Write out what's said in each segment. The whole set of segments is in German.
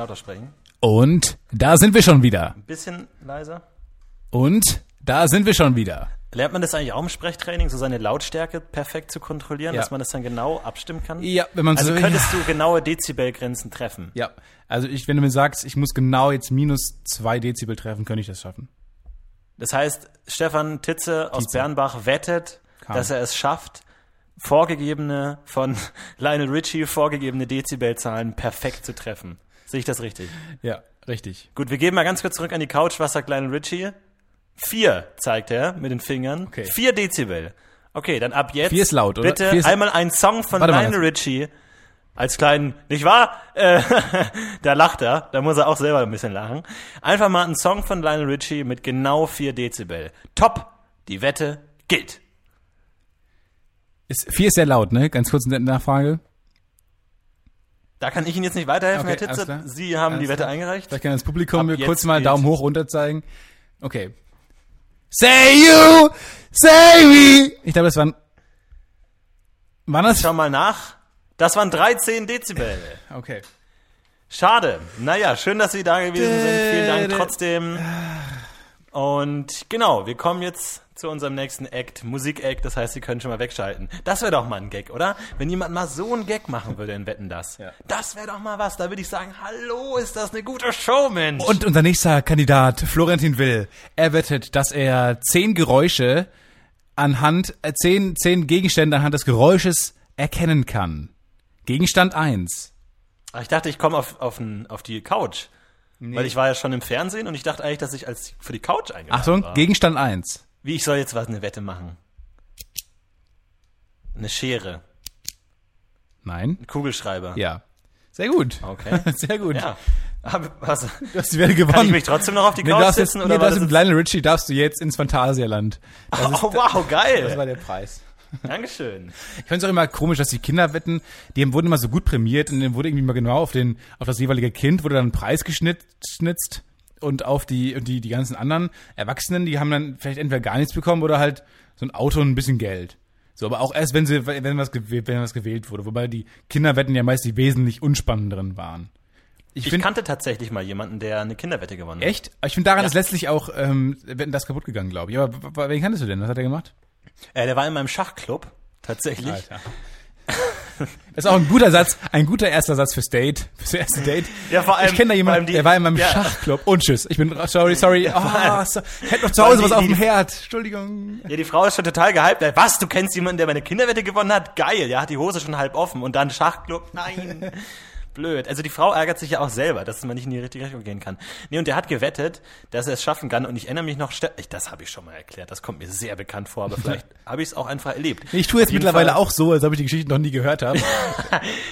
lauter sprechen? Und da sind wir schon wieder. Ein bisschen leiser? Und da sind wir schon wieder. Lernt man das eigentlich auch im Sprechtraining, so seine Lautstärke perfekt zu kontrollieren, Ja. dass man das dann genau abstimmen kann? Ja, wenn man Also so könntest du genaue Dezibelgrenzen treffen. Ja, also ich, wenn du mir sagst, ich muss genau jetzt minus zwei Dezibel treffen, könnte ich das schaffen. Das heißt, Stefan Titze aus Tietze. Bernbach wettet, Kam. dass er es schafft, vorgegebene, von Lionel Richie vorgegebene Dezibelzahlen perfekt zu treffen. Sehe ich das richtig? Ja, richtig. Gut, wir gehen mal ganz kurz zurück an die Couch. Was sagt Lionel Richie? Vier, zeigt er mit den Fingern. Okay. Vier Dezibel. Okay, dann ab jetzt. Vier ist laut, oder? Bitte ist- einmal einen Song von Warte Lionel Richie als kleinen, nicht wahr? Äh, da lacht er, da muss er auch selber ein bisschen lachen. Einfach mal einen Song von Lionel Richie mit genau vier Dezibel. Top, die Wette gilt. Ist, vier ist sehr laut, ne? Ganz kurz eine Nachfrage. Da kann ich Ihnen jetzt nicht weiterhelfen, Okay, Herr alles Titze. klar. Sie haben Alles die Wette klar. eingereicht. Vielleicht kann das Publikum Ab kurz mal Daumen hoch runter zeigen. Okay. Say you, say we. Ich glaube, das waren. Waren das? Schau mal nach. Das waren 13 Dezibel. Okay. Schade. Naja, schön, dass Sie da gewesen sind. Vielen Dank trotzdem. Und genau, wir kommen jetzt zu unserem nächsten Act, Musik-Act. Das heißt, Sie können schon mal wegschalten. Das wäre doch mal ein Gag, oder? Wenn jemand mal so einen Gag machen würde in Wetten, das. Ja. Das wäre doch mal was. Da würde ich sagen, hallo, ist das eine gute Show, Mensch. Und unser nächster Kandidat, Florentin Will, er wettet, dass er zehn Geräusche anhand, äh, zehn, zehn Gegenstände anhand des Geräusches erkennen kann. Gegenstand eins. Ach, ich dachte, ich komme auf, auf, auf die Couch. Weil ich war ja schon im Fernsehen und ich dachte eigentlich, dass ich als für die Couch eingeladen Achtung, war. Gegenstand eins. Wie, ich soll jetzt was, eine Wette machen? Eine Schere. Nein? Ein Kugelschreiber. Ja. Sehr gut. Okay. Sehr gut. Ja. Aber was, Du hast die Wette gewonnen. kann ich mich trotzdem noch auf die Nee, Couch jetzt, setzen? nee, Oder darfst das mit jetzt, Lionel Richie darfst du jetzt ins Phantasialand. Das, ist, oh, wow, geil. das war der Preis. Dankeschön. Ich finde es auch immer komisch, dass die Kinderwetten, die wurden immer so gut prämiert und dann wurde irgendwie mal genau auf den, auf das jeweilige Kind wurde dann ein Preis geschnitzt und auf die, und die, die ganzen anderen Erwachsenen, die haben dann vielleicht entweder gar nichts bekommen oder halt so ein Auto und ein bisschen Geld. So, aber auch erst, wenn sie, wenn was, gewählt- wenn was gewählt wurde. Wobei die Kinderwetten ja meist die wesentlich unspannenderen waren. Ich, Ich finde, kannte tatsächlich mal jemanden, der eine Kinderwette gewonnen hat. echt? Ich finde daran Ja. ist letztlich auch, ähm, Wetten das kaputt gegangen, glaube ich. Aber wen kanntest du denn? Was hat er gemacht? Äh, der war in meinem Schachclub, tatsächlich. Alter. Das ist auch ein guter Satz, ein guter erster Satz fürs Date, fürs erste Date. Ja, vor allem- ich kenne da jemanden, die- der war in meinem ja. Schachclub. Und tschüss. Ich bin sorry, sorry. Oh, so, hätte noch zu Hause allem was die- auf dem die- Herd. Entschuldigung. Ja, die Frau ist schon total gehypt. Äh, Was, du kennst jemanden, der meine Kinderwette gewonnen hat? Geil, ja, hat die Hose schon halb offen. Und dann Schachclub? Nein. Blöd. Also die Frau ärgert sich ja auch selber, dass man nicht in die richtige Richtung gehen kann. Nee, und der hat gewettet, dass er es schaffen kann. Und ich erinnere mich noch, ich, das habe ich schon mal erklärt, das kommt mir sehr bekannt vor, aber vielleicht habe ich es auch einfach erlebt. Ich tue jetzt mittlerweile Fall- auch so, als ob ich die Geschichte noch nie gehört habe.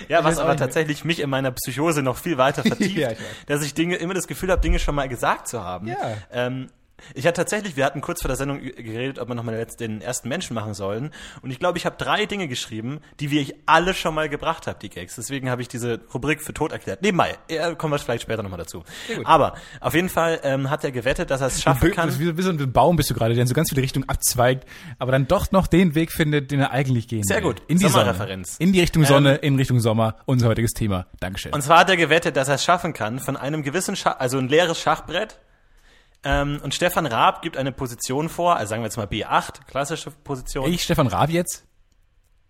Ja, was aber tatsächlich mich in meiner Psychose noch viel weiter vertieft, Ja, dass ich Dinge immer das Gefühl habe, Dinge schon mal gesagt zu haben. Ja. Ähm, ich hatte tatsächlich, wir hatten kurz vor der Sendung geredet, ob wir nochmal den ersten Menschen machen sollen. Und ich glaube, ich habe drei Dinge geschrieben, die wir alle schon mal gebracht habe, die Gags. Deswegen habe ich diese Rubrik für tot erklärt. Nebenbei, äh, kommen wir vielleicht später nochmal dazu. Aber auf jeden Fall ähm, hat er gewettet, dass er es schaffen kann. Wie, wie so ein Baum bist du gerade, der in so ganz viele Richtungen abzweigt, aber dann doch noch den Weg findet, den er eigentlich gehen Sehr will. gut. In die Sonne. Sommerreferenz. In die Richtung Sonne, in Richtung Sommer. Unser heutiges Thema. Dankeschön. Und zwar hat er gewettet, dass er es schaffen kann, von einem gewissen Schach, also ein leeres Schachbrett. Ähm, und Stefan Raab gibt eine Position vor, also sagen wir jetzt mal B8, klassische Position. ich, Stefan Raab jetzt?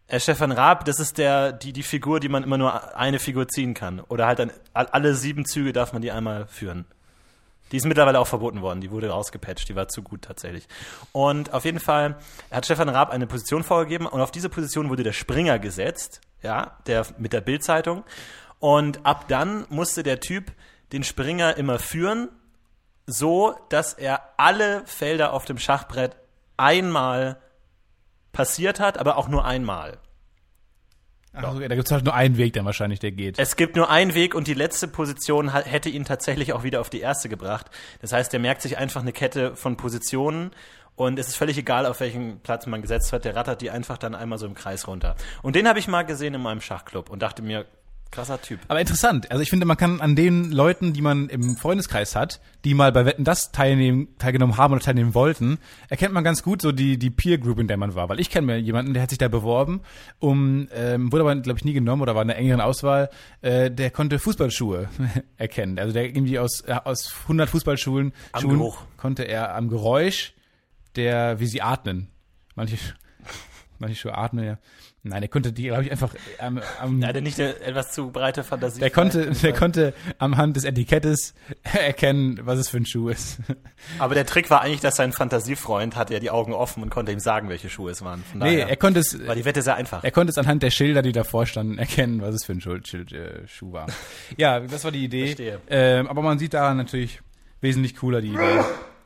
Äh, Stefan Raab, das ist der, die, die Figur, die man immer nur eine Figur ziehen kann. Oder halt dann all- alle sieben Züge darf man die einmal führen. Die ist mittlerweile auch verboten worden, die wurde rausgepatcht, die war zu gut tatsächlich. Und auf jeden Fall hat Stefan Raab eine Position vorgegeben und auf diese Position wurde der Springer gesetzt, ja, der mit der Bildzeitung. Und ab dann musste der Typ den Springer immer führen, so dass er alle Felder auf dem Schachbrett einmal passiert hat, aber auch nur einmal. Ach, so, da gibt es halt nur einen Weg dann wahrscheinlich, der geht. Es gibt nur einen Weg und die letzte Position hätte ihn tatsächlich auch wieder auf die erste gebracht. Das heißt, er merkt sich einfach eine Kette von Positionen und es ist völlig egal, auf welchen Platz man gesetzt hat. Der rattert die einfach dann einmal so im Kreis runter. Und den habe ich mal gesehen in meinem Schachclub und dachte mir, Krasser Typ. Aber interessant. Also ich finde, man kann an den Leuten, die man im Freundeskreis hat, die mal bei Wetten das teilnehmen, teilgenommen haben oder teilnehmen wollten, erkennt man ganz gut so die, die Peer Group, in der man war. Weil ich kenne mir jemanden, der hat sich da beworben, um, ähm, wurde aber, glaube ich, nie genommen oder war in einer engeren Auswahl, äh, der konnte Fußballschuhe erkennen. Also der irgendwie aus, äh, aus 100 Fußballschuhen Am Schuhen Geruch. konnte er am Geräusch, der, wie sie atmen. Manche, manche Schuhe atmen ja. Nein, der konnte die, glaube ich, einfach am, am Er hatte nicht eine etwas zu breite Fantasie. der konnte, der konnte am Hand des Etikettes erkennen, was es für ein Schuh ist. Aber der Trick war eigentlich, dass sein Fantasiefreund hatte ja die Augen offen und konnte ihm sagen, welche Schuhe es waren. Von Nee, daher er konnte es, war die Wette sehr einfach. er konnte es anhand der Schilder, die davor standen, erkennen, was es für ein Schuh, äh, Schuh war. Ja, das war die Idee. Verstehe. Ähm, aber man sieht daran natürlich wesentlich cooler die Idee.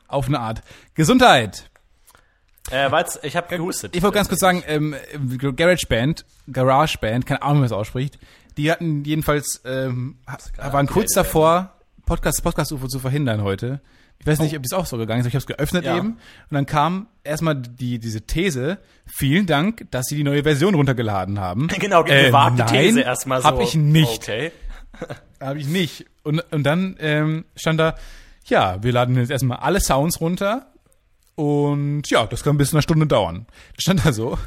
Auf eine Art. Gesundheit. Äh, weil's, ich habe gehustet. Ich wollte ganz kurz sagen, ähm, Garage Band, Garage Band, keine Ahnung, wie man das ausspricht, die hatten jedenfalls, ähm, waren kurz davor, Podcast, Podcast-UFO zu verhindern heute. Ich weiß nicht, ob das auch so gegangen ist, aber ich habe es geöffnet Ja. eben. Und dann kam erstmal die, diese These, vielen Dank, dass sie die neue Version runtergeladen haben. Genau, Äh, gewagte nein, These erstmal so. Hab ich nicht. Okay. Habe ich nicht. Und, und dann ähm, stand da, ja, wir laden jetzt erstmal alle Sounds runter und ja, das kann bis zu einer Stunde dauern. Das stand da so.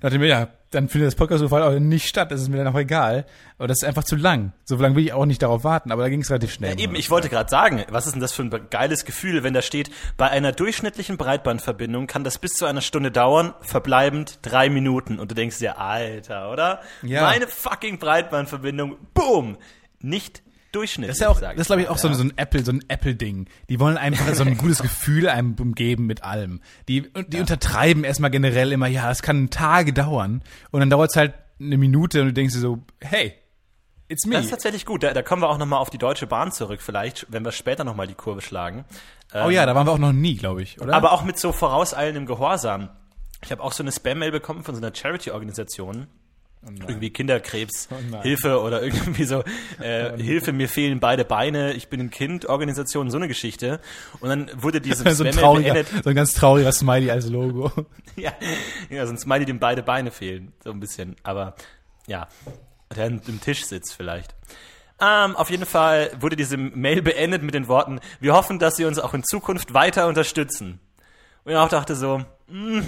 Da dachte ich mir, ja, dann findet das podcast so auch nicht statt, das ist mir dann auch egal. Aber das ist einfach zu lang. So lange will ich auch nicht darauf warten, aber da ging es relativ schnell. Eben, ich wollte gerade sagen, was ist denn das für ein geiles Gefühl, wenn da steht, bei einer durchschnittlichen Breitbandverbindung kann das bis zu einer Stunde dauern, verbleibend drei Minuten. Und du denkst dir, Alter, oder? Ja. Meine fucking Breitbandverbindung, boom, nicht durchschnittlich. Das ist ja auch, das glaube ich auch so, mal, so ein Apple, so ein Apple-Ding. Die wollen einfach so ein gutes Gefühl einem geben mit allem. Die, die untertreiben erstmal generell immer, ja, es kann Tage dauern. Und dann dauert es halt eine Minute und du denkst dir so, hey, it's me. Das ist tatsächlich gut. Da, da kommen wir auch nochmal auf die Deutsche Bahn zurück, vielleicht, wenn wir später nochmal die Kurve schlagen. oh ja, da waren wir auch noch nie, glaube ich, oder? Aber auch mit so vorauseilendem Gehorsam. Ich habe auch so eine Spam-Mail bekommen von so einer Charity-Organisation. Irgendwie Kinderkrebs, nein. Hilfe oder irgendwie so, äh, Hilfe, mir fehlen beide Beine, ich bin ein Kind, Organisation, so eine Geschichte. Und dann wurde diese so ein trauriger, beendet. so ein ganz trauriger Smiley als Logo. Ja, ja, sonst Smiley, dem beide Beine fehlen, so ein bisschen. Aber ja, der im Tisch sitzt vielleicht. Ähm, auf jeden Fall wurde diese Mail beendet mit den Worten, wir hoffen, dass Sie uns auch in Zukunft weiter unterstützen. Und ich auch dachte so, mm,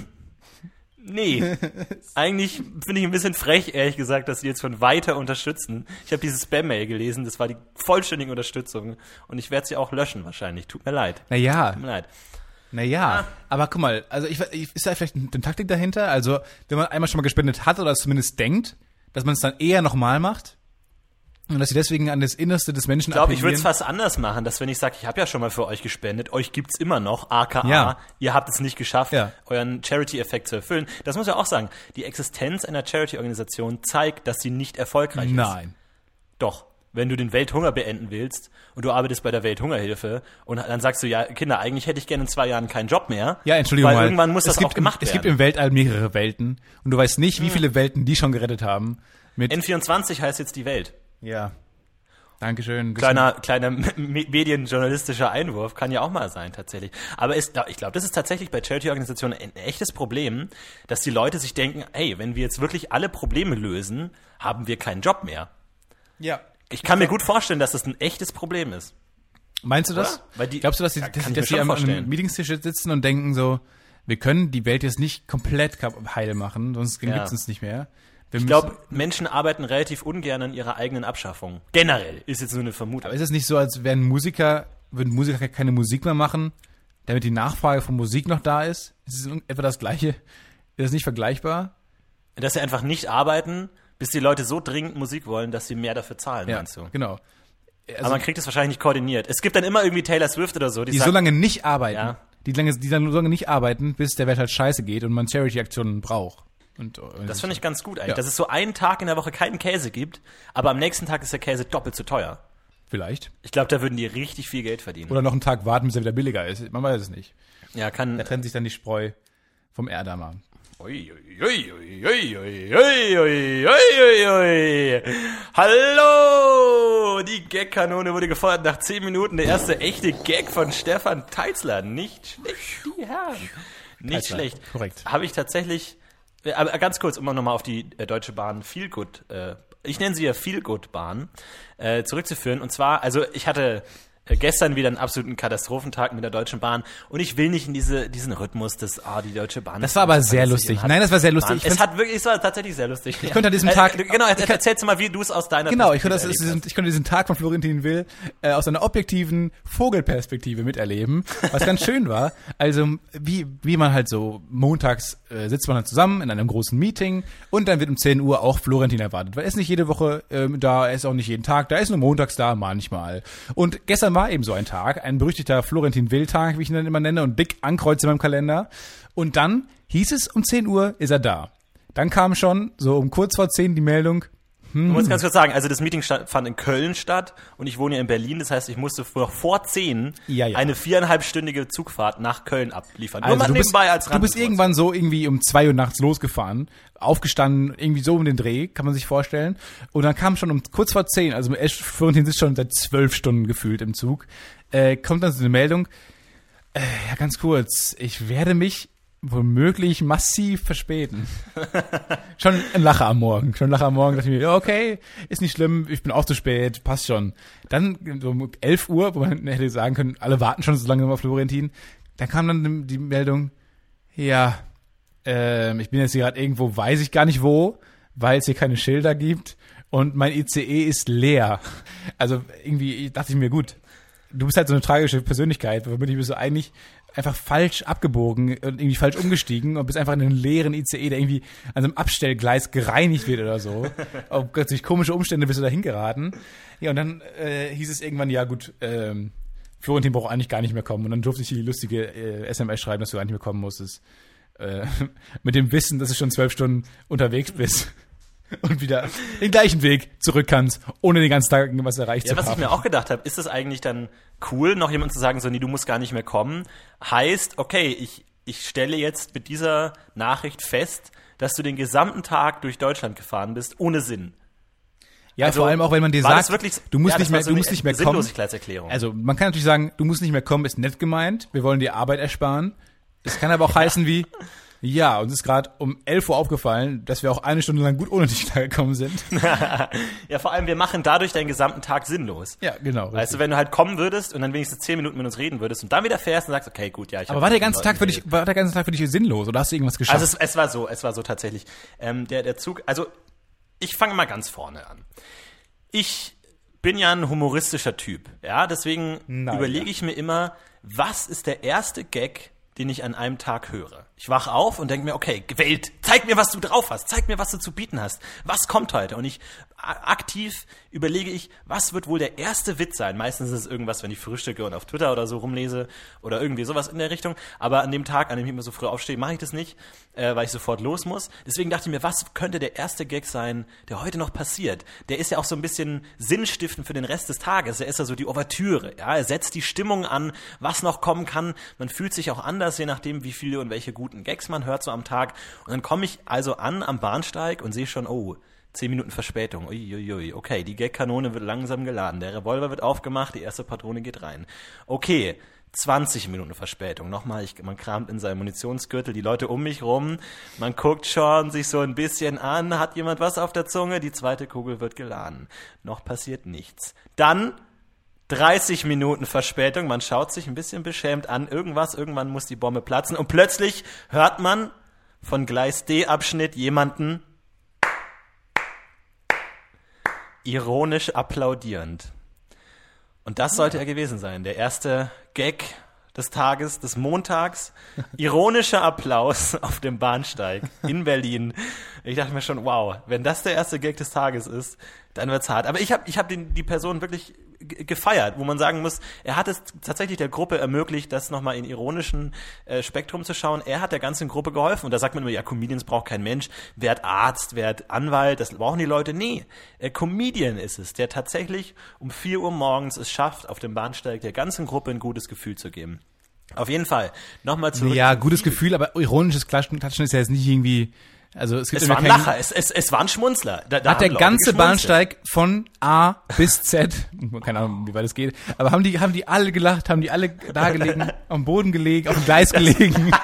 nee, eigentlich finde ich ein bisschen frech, ehrlich gesagt, dass Sie jetzt von weiter unterstützen. Ich habe diese Spam-Mail gelesen, das war die vollständige Unterstützung und ich werde sie auch löschen wahrscheinlich. Tut mir leid. Naja, Tut mir leid. naja. Aber guck mal, also ich, ist da vielleicht eine Taktik dahinter? Also, wenn man einmal schon mal gespendet hat oder es zumindest denkt, dass man es dann eher nochmal macht? Und dass sie deswegen an das Innerste des Menschen Ich glaube, ich würde es fast anders machen, dass wenn ich sage, ich habe ja schon mal für euch gespendet, euch gibt's immer noch, aka, Ja. ihr habt es nicht geschafft, Ja. euren Charity-Effekt zu erfüllen. Das muss ich auch sagen. Die Existenz einer Charity-Organisation zeigt, dass sie nicht erfolgreich ist. Nein. Doch. Wenn du den Welthunger beenden willst und du arbeitest bei der Welthungerhilfe und dann sagst du, ja, Kinder, eigentlich hätte ich gerne in zwei Jahren keinen Job mehr. Ja, Entschuldigung weil mal. irgendwann muss es das gibt auch gemacht im, Es werden. gibt im Weltall mehrere Welten und du weißt nicht, wie viele Welten die schon gerettet haben. Mit N24 heißt jetzt die Welt. Ja. Dankeschön. Kleiner, kleiner me- medienjournalistischer Einwurf kann ja auch mal sein, tatsächlich. Aber ist, ich glaube, das ist tatsächlich bei Charity-Organisationen ein echtes Problem, dass die Leute sich denken, hey, wenn wir jetzt wirklich alle Probleme lösen, haben wir keinen Job mehr. Ja. Ich kann mir gut vorstellen, dass das ein echtes Problem ist. Meinst du das? Die- Glaubst du, dass sie, Ja, dass, schon am. Meetingstisch sitzen und denken so, wir können die Welt jetzt nicht komplett heil machen, sonst Ja. gibt's uns nicht mehr. Wir Ich glaube, Menschen arbeiten relativ ungern an ihrer eigenen Abschaffung. Generell ist jetzt nur eine Vermutung. aber ist es nicht so, als wären Musiker, würden Musiker keine Musik mehr machen, damit die Nachfrage von Musik noch da ist? Ist es etwa das Gleiche? Ist das nicht vergleichbar? Dass sie einfach nicht arbeiten, bis die Leute so dringend Musik wollen, dass sie mehr dafür zahlen, meinst du? genau. Aber man kriegt das wahrscheinlich nicht koordiniert. Es gibt dann immer irgendwie Taylor Swift oder so, die, Die sagt, so lange nicht arbeiten, Ja. die, lange, die dann so lange nicht arbeiten, bis der Welt halt scheiße geht und man Charity-Aktionen braucht. Und, und das also finde ich ganz gut eigentlich, ja. dass es so einen Tag in der Woche keinen Käse gibt, aber am nächsten Tag ist der Käse doppelt so teuer. Vielleicht. Ich glaube, da würden die richtig viel Geld verdienen. Oder noch einen Tag warten, bis er wieder billiger ist. Man weiß es nicht. Ja, kann. Da trennt sich dann die Spreu vom Erdamer. Hallo! Die Gag-Kanone wurde gefeuert nach 10 Minuten. Der erste echte Gag von Stefan Teitzler. Nicht schlecht, die Herren. Nicht Teitzler. schlecht. Korrekt. Habe ich tatsächlich äh, Aber ganz kurz, um nochmal auf die äh, Deutsche Bahn Feel Good äh, ich nenne sie ja Feel-Good-Bahn, äh, zurückzuführen. Und zwar, also ich hatte gestern wieder einen absoluten Katastrophentag mit der Deutschen Bahn und ich will nicht in diese, diesen Rhythmus des, ah, die Deutsche Bahn. Das war aber sehr lustig. Nein, das war sehr lustig. Es hat wirklich, es war tatsächlich sehr lustig. Ich konnte an diesem Tag- Äh, genau, erzählst du mal, wie du es aus deiner Genau, ich konnte, das, erlebt diesen, ich konnte diesen Tag von Florentin Will äh, aus einer objektiven Vogelperspektive miterleben, was ganz schön war. Also wie, wie man halt so montags äh, sitzt man dann zusammen in einem großen Meeting und dann wird um 10 Uhr auch Florentin erwartet. Weil er ist nicht jede Woche ähm, da, er ist auch nicht jeden Tag da, er ist nur montags da, manchmal. Und gestern war eben so ein Tag, ein berüchtigter Florentin Will-Tag, wie ich ihn dann immer nenne, und dick ankreuze in meinem Kalender. Und dann hieß es, um 10 Uhr ist er da. Dann kam schon so um kurz vor 10 die Meldung, Ich muss ganz kurz sagen, also das Meeting fand in Köln statt und ich wohne ja in Berlin, das heißt, ich musste vor, vor zehn Ja, ja. eine viereinhalbstündige Zugfahrt nach Köln abliefern. Also Nur mal du bist, nebenbei als du bist irgendwann so irgendwie um zwei Uhr nachts losgefahren, aufgestanden, irgendwie so um den Dreh, kann man sich vorstellen. Und dann kam schon um kurz vor zehn, also Florentin sitzt schon seit zwölf Stunden gefühlt im Zug, äh, kommt dann so eine Meldung, äh, ja ganz kurz, ich werde mich womöglich massiv verspäten. schon ein Lacher am Morgen, schon ein Lacher am Morgen, dachte ich mir, okay, ist nicht schlimm, ich bin auch zu spät, passt schon. Dann so um 11 Uhr, wo man hätte sagen können, alle warten schon so lange auf Florentin, dann kam dann die Meldung, ja, ähm, ich bin jetzt hier gerade irgendwo, weiß ich gar nicht wo, weil es hier keine Schilder gibt und mein ICE ist leer. Also irgendwie dachte ich mir, gut, du bist halt so eine tragische Persönlichkeit, womit ich bist so eigentlich einfach falsch abgebogen und irgendwie falsch umgestiegen und bist einfach in einen leeren ICE, der irgendwie an so einem Abstellgleis gereinigt wird oder so. Auf durch komische Umstände bist du da hingeraten. Ja, und dann äh, hieß es irgendwann, ja gut, ähm, Florentin braucht eigentlich gar nicht mehr kommen. Und dann durfte ich die lustige äh, SMS schreiben, dass du gar nicht mehr kommen musstest. Äh, mit dem Wissen, dass du schon zwölf Stunden unterwegs bist und wieder den gleichen Weg zurück kannst, ohne den ganzen Tag was erreicht Ja, zu was ich haben. mir auch gedacht habe, ist es eigentlich dann cool, noch jemand zu sagen, so, nee, du musst gar nicht mehr kommen, heißt, okay, ich, ich stelle jetzt mit dieser Nachricht fest, dass du den gesamten Tag durch Deutschland gefahren bist, ohne Sinn. ja, Also, vor allem auch, wenn man dir sagt, wirklich, du musst ja, nicht mehr, so du musst nicht mehr kommen. Also man kann natürlich sagen, du musst nicht mehr kommen, ist nett gemeint. Wir wollen dir Arbeit ersparen. Es kann aber auch heißen wie, ja, uns ist gerade um 11 Uhr aufgefallen, dass wir auch eine Stunde lang gut ohne dich klargekommen sind. ja, vor allem, wir machen dadurch deinen gesamten Tag sinnlos. Ja, genau. Weißt du, wenn du halt kommen würdest und dann wenigstens zehn Minuten mit uns reden würdest und dann wieder fährst und sagst, okay, gut, ja, ich aber war der ganze Tag für dich, war der ganze Tag für dich sinnlos oder hast du irgendwas geschafft? Also es, es war so, es war so tatsächlich. Ähm, der, der Zug, also ich fange mal ganz vorne an. Ich bin ja ein humoristischer Typ, ja, deswegen Nein, überlege ja. ich mir immer, was ist der erste Gag, den ich an einem Tag höre? Ich wache auf und denke mir, okay, Welt, zeig mir, was du drauf hast, zeig mir, was du zu bieten hast. Was kommt heute? Und ich aktiv überlege ich, was wird wohl der erste Witz sein? Meistens ist es irgendwas, wenn ich frühstücke und auf Twitter oder so rumlese oder irgendwie sowas in der Richtung. Aber an dem Tag, an dem ich immer so früh aufstehe, mache ich das nicht, äh, weil ich sofort los muss. Deswegen dachte ich mir, was könnte der erste Gag sein, der heute noch passiert? Der ist ja auch so ein bisschen sinnstiftend für den Rest des Tages. Er ist ja so die Ouvertüre. Ja, er setzt die Stimmung an, was noch kommen kann. Man fühlt sich auch anders, je nachdem, wie viele und welche guten Gags man hört so am Tag. Und dann komme ich also an am Bahnsteig und sehe schon, oh, Zehn Minuten Verspätung. Uiuiui. Okay, die Gagkanone wird langsam geladen. Der Revolver wird aufgemacht, die erste Patrone geht rein. Okay, 20 Minuten Verspätung. Nochmal, ich, man kramt in seinem Munitionsgürtel, die Leute um mich rum. Man guckt schon sich so ein bisschen an. Hat jemand was auf der Zunge? Die zweite Kugel wird geladen. Noch passiert nichts. Dann 30 Minuten Verspätung. Man schaut sich ein bisschen beschämt an. Irgendwas, irgendwann muss die Bombe platzen. Und plötzlich hört man von Gleis D-Abschnitt jemanden ironisch applaudierend. Und das sollte er gewesen sein. Der erste Gag des Tages, des Montags. Ironischer Applaus auf dem Bahnsteig in Berlin. Ich dachte mir schon, wow, wenn das der erste Gag des Tages ist, dann wird's hart. Aber ich habe ich hab die Person wirklich gefeiert, wo man sagen muss, er hat es tatsächlich der Gruppe ermöglicht, das nochmal in ironischen äh, Spektrum zu schauen. Er hat der ganzen Gruppe geholfen. Und da sagt man immer, ja, Comedians braucht kein Mensch. Wer hat Arzt, wer hat Anwalt, das brauchen die Leute. Nee, äh, Comedian ist es, der tatsächlich um 4 Uhr morgens es schafft, auf dem Bahnsteig der ganzen Gruppe ein gutes Gefühl zu geben. Auf jeden Fall. Nochmal zurück. ja, gutes Gefühl, aber ironisches Klatschen, Klatschen ist ja jetzt nicht irgendwie, also es gibt Es immer war ein keinen- Lacher, es, es, es war ein Schmunzler. Da, da hat der Leute ganze. Bahnsteig von A bis Z, keine Ahnung, wie weit es geht, aber haben die, haben die alle gelacht, haben die alle da gelegen, am Boden gelegen, auf dem Gleis gelegen.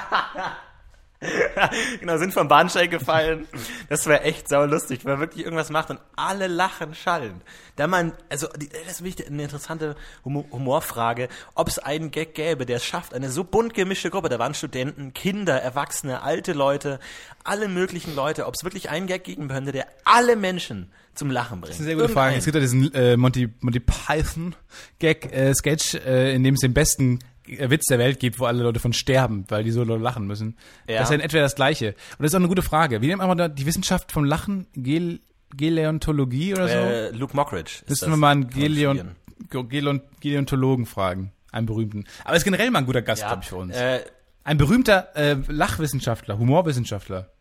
genau, sind vom Bahnsteig gefallen. Das wäre echt saulustig, wenn man wirklich irgendwas macht und alle lachen, schallen. Da man, also, das ist wichtig, eine interessante Humor Humorfrage, ob es einen Gag gäbe, der es schafft, eine so bunt gemischte Gruppe, da waren Studenten, Kinder, Erwachsene, alte Leute, alle möglichen Leute, ob es wirklich einen Gag geben könnte, der alle Menschen zum Lachen bringt. Das ist eine sehr gute Frage. Es gibt ja diesen äh, Monty, Monty Python Gag, äh, Sketch, äh, in dem es den besten Witz der Welt gibt, wo alle Leute von sterben, weil die so lachen müssen. Ja. Das ist ja in etwa das Gleiche. Und das ist auch eine gute Frage. Wie nennt man da die Wissenschaft vom Lachen? Gel Geleontologie oder so? Äh, Luke Mockridge. Müssen wir mal einen Geleon. Geleon Geleontologen fragen. Einen berühmten. Aber ist generell mal ein guter Gast, Ja, glaube ich, für uns. Äh, Ein berühmter äh, Lachwissenschaftler, Humorwissenschaftler.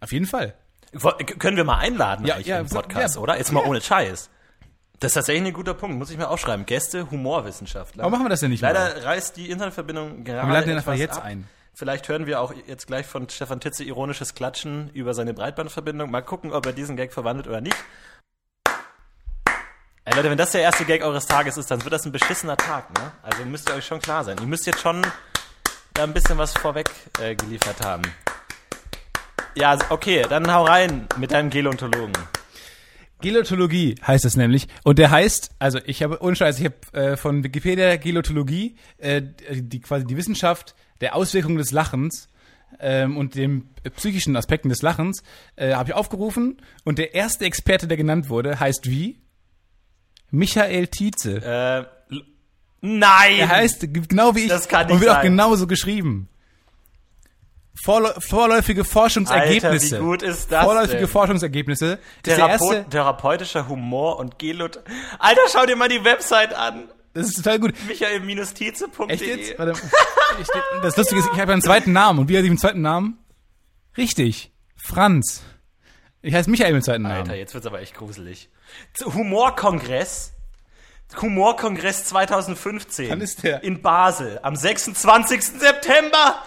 Auf jeden Fall. können wir mal einladen Ja, eigentlich ja, im Podcast, ja. oder? Jetzt mal ohne Scheiß. Das ist tatsächlich ein guter Punkt, muss ich mir aufschreiben. Gäste, Humorwissenschaftler. Warum machen wir das denn nicht mal? Leider reißt die Internetverbindung gerade Wir laden den einfach jetzt ab. ein. Vielleicht hören wir auch jetzt gleich von Stefan Titze ironisches Klatschen über seine Breitbandverbindung. Mal gucken, ob er diesen Gag verwandelt oder nicht. Ey Leute, wenn das der erste Gag eures Tages ist, dann wird das ein beschissener Tag, ne? Also müsst ihr euch schon klar sein. Ihr müsst jetzt schon da ein bisschen was vorweg äh, geliefert haben. Ja, okay, dann hau rein mit deinem Gelontologen. Gelotologie heißt es nämlich. Und der heißt, also ich habe, ohne Scheiß, ich habe äh, von Wikipedia Gelotologie, äh, die quasi die Wissenschaft der Auswirkungen des Lachens ähm, und den psychischen Aspekten des Lachens, äh, habe ich aufgerufen. Und der erste Experte, der genannt wurde, heißt wie? Michael Tietze. Äh, nein! Er heißt genau wie ich Das kann und nicht wird auch sein. genauso geschrieben. Vorläu vorläufige Forschungsergebnisse. Alter, wie gut ist das Vorläufige denn? Forschungsergebnisse. Therapeut, erste, therapeutischer Humor und Gelot. Alter, schau dir mal die Website an. das ist total gut. michael-tize.de. Echt jetzt? Warte. Ich, das Lustige ist, ich habe einen zweiten Namen. Und wie heißt ich mit zweiten Namen? Richtig. Franz. Ich heiße Michael mit zweiten Namen. Alter, jetzt wird's aber echt gruselig. Humorkongress. Humorkongress 2015. Wann ist der? In Basel. Am 26. September.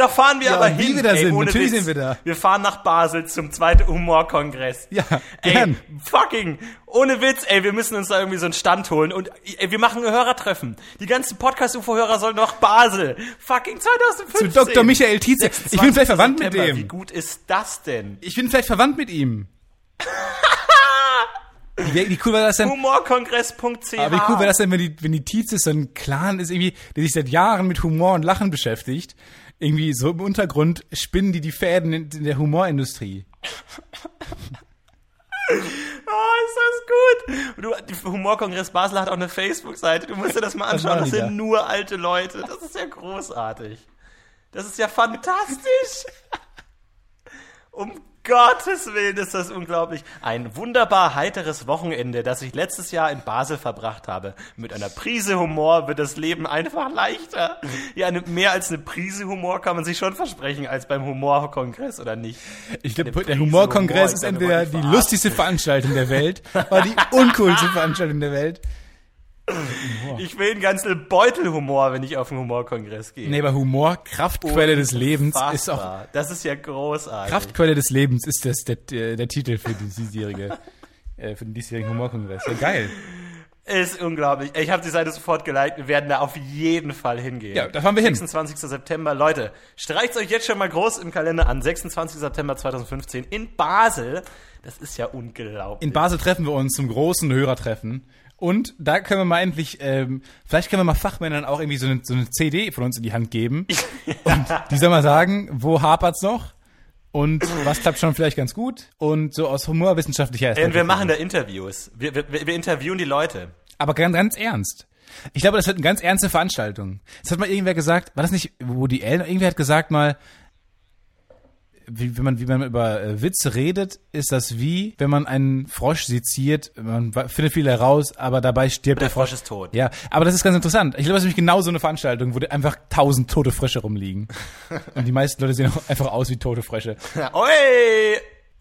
Da fahren wir Ja, aber und wie hin. wir da Ey, sind. ohne Natürlich Witz. sind wir da. Wir fahren nach Basel zum zweiten Humorkongress. Ja, ey, gern. fucking, ohne Witz, ey, wir müssen uns da irgendwie so einen Stand holen und ey, wir machen ein Hörertreffen. Die ganzen Podcast-UFO-Hörer sollen nach Basel. Fucking Zu 2015. Dr. Michael Tietze. Ich bin vielleicht verwandt mit September. Wie dem. gut ist das denn? Ich bin vielleicht verwandt mit ihm. Wie, wie cool war das denn? Humorkongress.ch. Aber wie cool wäre das denn, wenn die, wenn die Tietze so ein Clan ist, irgendwie, der sich seit Jahren mit Humor und Lachen beschäftigt. Irgendwie so im Untergrund spinnen die die Fäden in, in der Humorindustrie. Oh, ist das gut. Du, die Humorkongress Basel hat auch eine Facebook-Seite. Du musst dir das mal anschauen. Das sind nur alte Leute. Das ist ja großartig. Das ist ja fantastisch. Um Gottes Willen ist das unglaublich. Ein wunderbar heiteres Wochenende, das ich letztes Jahr in Basel verbracht habe. Mit einer Prise Humor wird das Leben einfach leichter. Ja, eine, mehr als eine Prise Humor kann man sich schon versprechen als beim Humorkongress, oder nicht? Ich glaube, der Humorkongress Humor, ist entweder die lustigste Veranstaltung der Welt oder die uncoolste Veranstaltung der Welt. Ich will einen ganzen Beutel Humor, wenn ich auf den Humorkongress gehe. Nee, aber Humor, Kraftquelle des Lebens, ist auch. Das ist ja großartig. Kraftquelle des Lebens ist das der, der, der Titel für die diesjährige äh, für den diesjährigen Humorkongress. Ja, geil. Ist unglaublich. Ich habe die Seite sofort geliked. Wir werden da auf jeden Fall hingehen. Ja, da fahren wir hin. 26. September. Leute, streicht euch jetzt schon mal groß im Kalender an. 26. September 2015 in Basel. Das ist ja unglaublich. In Basel treffen wir uns zum großen Hörertreffen. Und da können wir mal endlich, ähm, vielleicht können wir mal Fachmännern auch irgendwie so eine, so eine CD von uns in die Hand geben. Und die soll mal sagen, wo hapert's noch? Und was klappt schon vielleicht ganz gut? Und so aus humorwissenschaftlicher Und wir Perspektive. machen da Interviews. Wir, wir, wir interviewen die Leute. Aber ganz, ganz ernst. Ich glaube, das wird eine ganz ernste Veranstaltung. Das hat mal irgendwer gesagt, war das nicht, wo die Ellen, irgendwer hat gesagt mal, wie, wenn man, wie man über äh, Witze redet, ist das wie, wenn man einen Frosch seziert, man findet viel heraus, aber dabei stirbt Der der Frosch. Frosch ist tot. Ja, aber das ist ganz interessant. Ich glaube, das ist nämlich genau so eine Veranstaltung, wo einfach tausend tote Frösche rumliegen. Und die meisten Leute sehen auch einfach aus wie tote Frösche. Oi!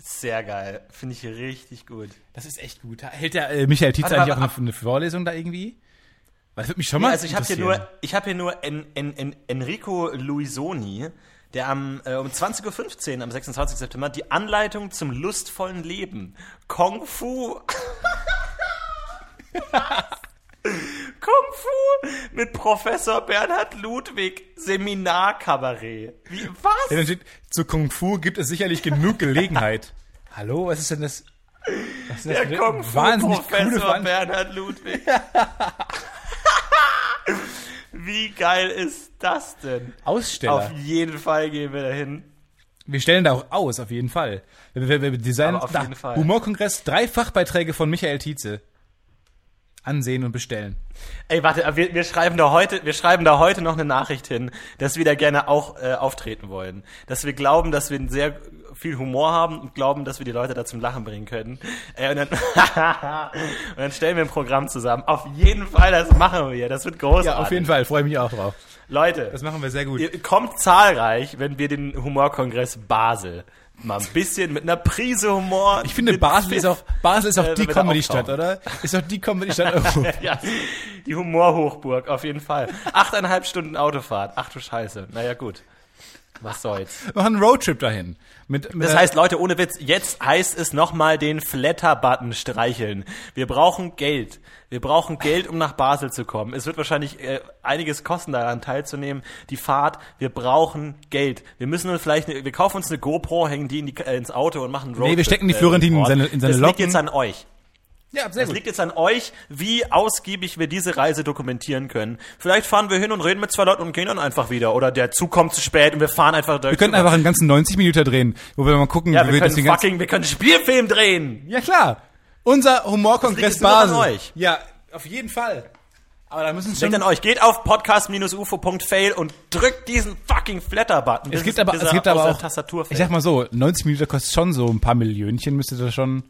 Sehr geil. Finde ich richtig gut. Das ist echt gut. Hält der äh, Michael mal, eigentlich auch eine, eine Vorlesung da irgendwie? Weil das würde mich schon mal Ja, also ich habe hier nur, ich habe hier nur en, en, en, Enrico Luisoni, der am äh, um 20.15 Uhr am 26. September die Anleitung zum lustvollen Leben Kung Fu Kung Fu mit Professor Bernhard Ludwig, Seminarkabarett. Wie, Ja, was? dann steht, zu Kung Fu gibt es sicherlich genug Gelegenheit. Hallo, was ist denn das? Was ist Der eine Kung Fu Professor? Bernhard Ludwig. Wie geil ist das denn? Aussteller. Auf jeden Fall gehen wir dahin. Wir stellen da auch aus, auf jeden Fall. Wir, wir, wir designen Aber auf da, jeden Fall. Humorkongress, drei Fachbeiträge von Michael Tietze. Ansehen und bestellen. Ey, warte, wir, wir schreiben da heute, wir schreiben da heute noch eine Nachricht hin, dass wir da gerne auch äh, auftreten wollen. Dass wir glauben, dass wir sehr viel Humor haben und glauben, dass wir die Leute da zum Lachen bringen können. Äh, und, dann und dann stellen wir ein Programm zusammen. Auf jeden Fall, das machen wir. Das wird großartig. Ja, auf jeden Fall, freue mich auch drauf. Leute, Das machen wir sehr gut. ihr kommt zahlreich, wenn wir den Humorkongress Basel mal ein bisschen mit einer Prise Humor. Ich finde, Basel ist auch, Basel ist auch äh, die Comedy-Stadt, oder? Ist doch die Comedy-Stadt Europas. ja, die Humorhochburg, auf jeden Fall. Achteinhalb Stunden Autofahrt. Ach du Scheiße. Naja, gut. Was soll's. Wir machen einen Roadtrip dahin. Mit, mit Das heißt, Leute, ohne Witz, jetzt heißt es nochmal den Flatter-Button streicheln. Wir brauchen Geld. Wir brauchen Geld, um nach Basel zu kommen. Es wird wahrscheinlich äh, einiges kosten, daran teilzunehmen. Die Fahrt, wir brauchen Geld. Wir müssen uns vielleicht, eine, wir kaufen uns eine GoPro, hängen die, in die äh, ins Auto und machen einen Nee, wir Roadtrip, stecken die äh, Florentin in Ort. seine- in seine Das Locken. liegt jetzt an euch. Ja, sehr Es liegt jetzt an euch, wie ausgiebig wir diese Reise dokumentieren können. Vielleicht fahren wir hin und reden mit zwei Leuten und gehen dann einfach wieder. Oder der Zug kommt zu spät und wir fahren einfach Wir könnten einfach einen ganzen 90 Minuten drehen, wo wir mal gucken, Ja, wie wir das können ganzen- fucking, wir können einen Spielfilm drehen. Ja, klar. Unser Humorkongress Das nur an Basel. euch. Ja, auf jeden Fall. Aber da müssen es Denkt schon... an euch, geht auf podcast-ufo.fail und drückt diesen fucking Flatter-Button. Es gibt aber, es gibt aber auch, Tastatur ich sag mal so, 90 Minuten kostet schon so ein paar Millionchen, müsste das schon...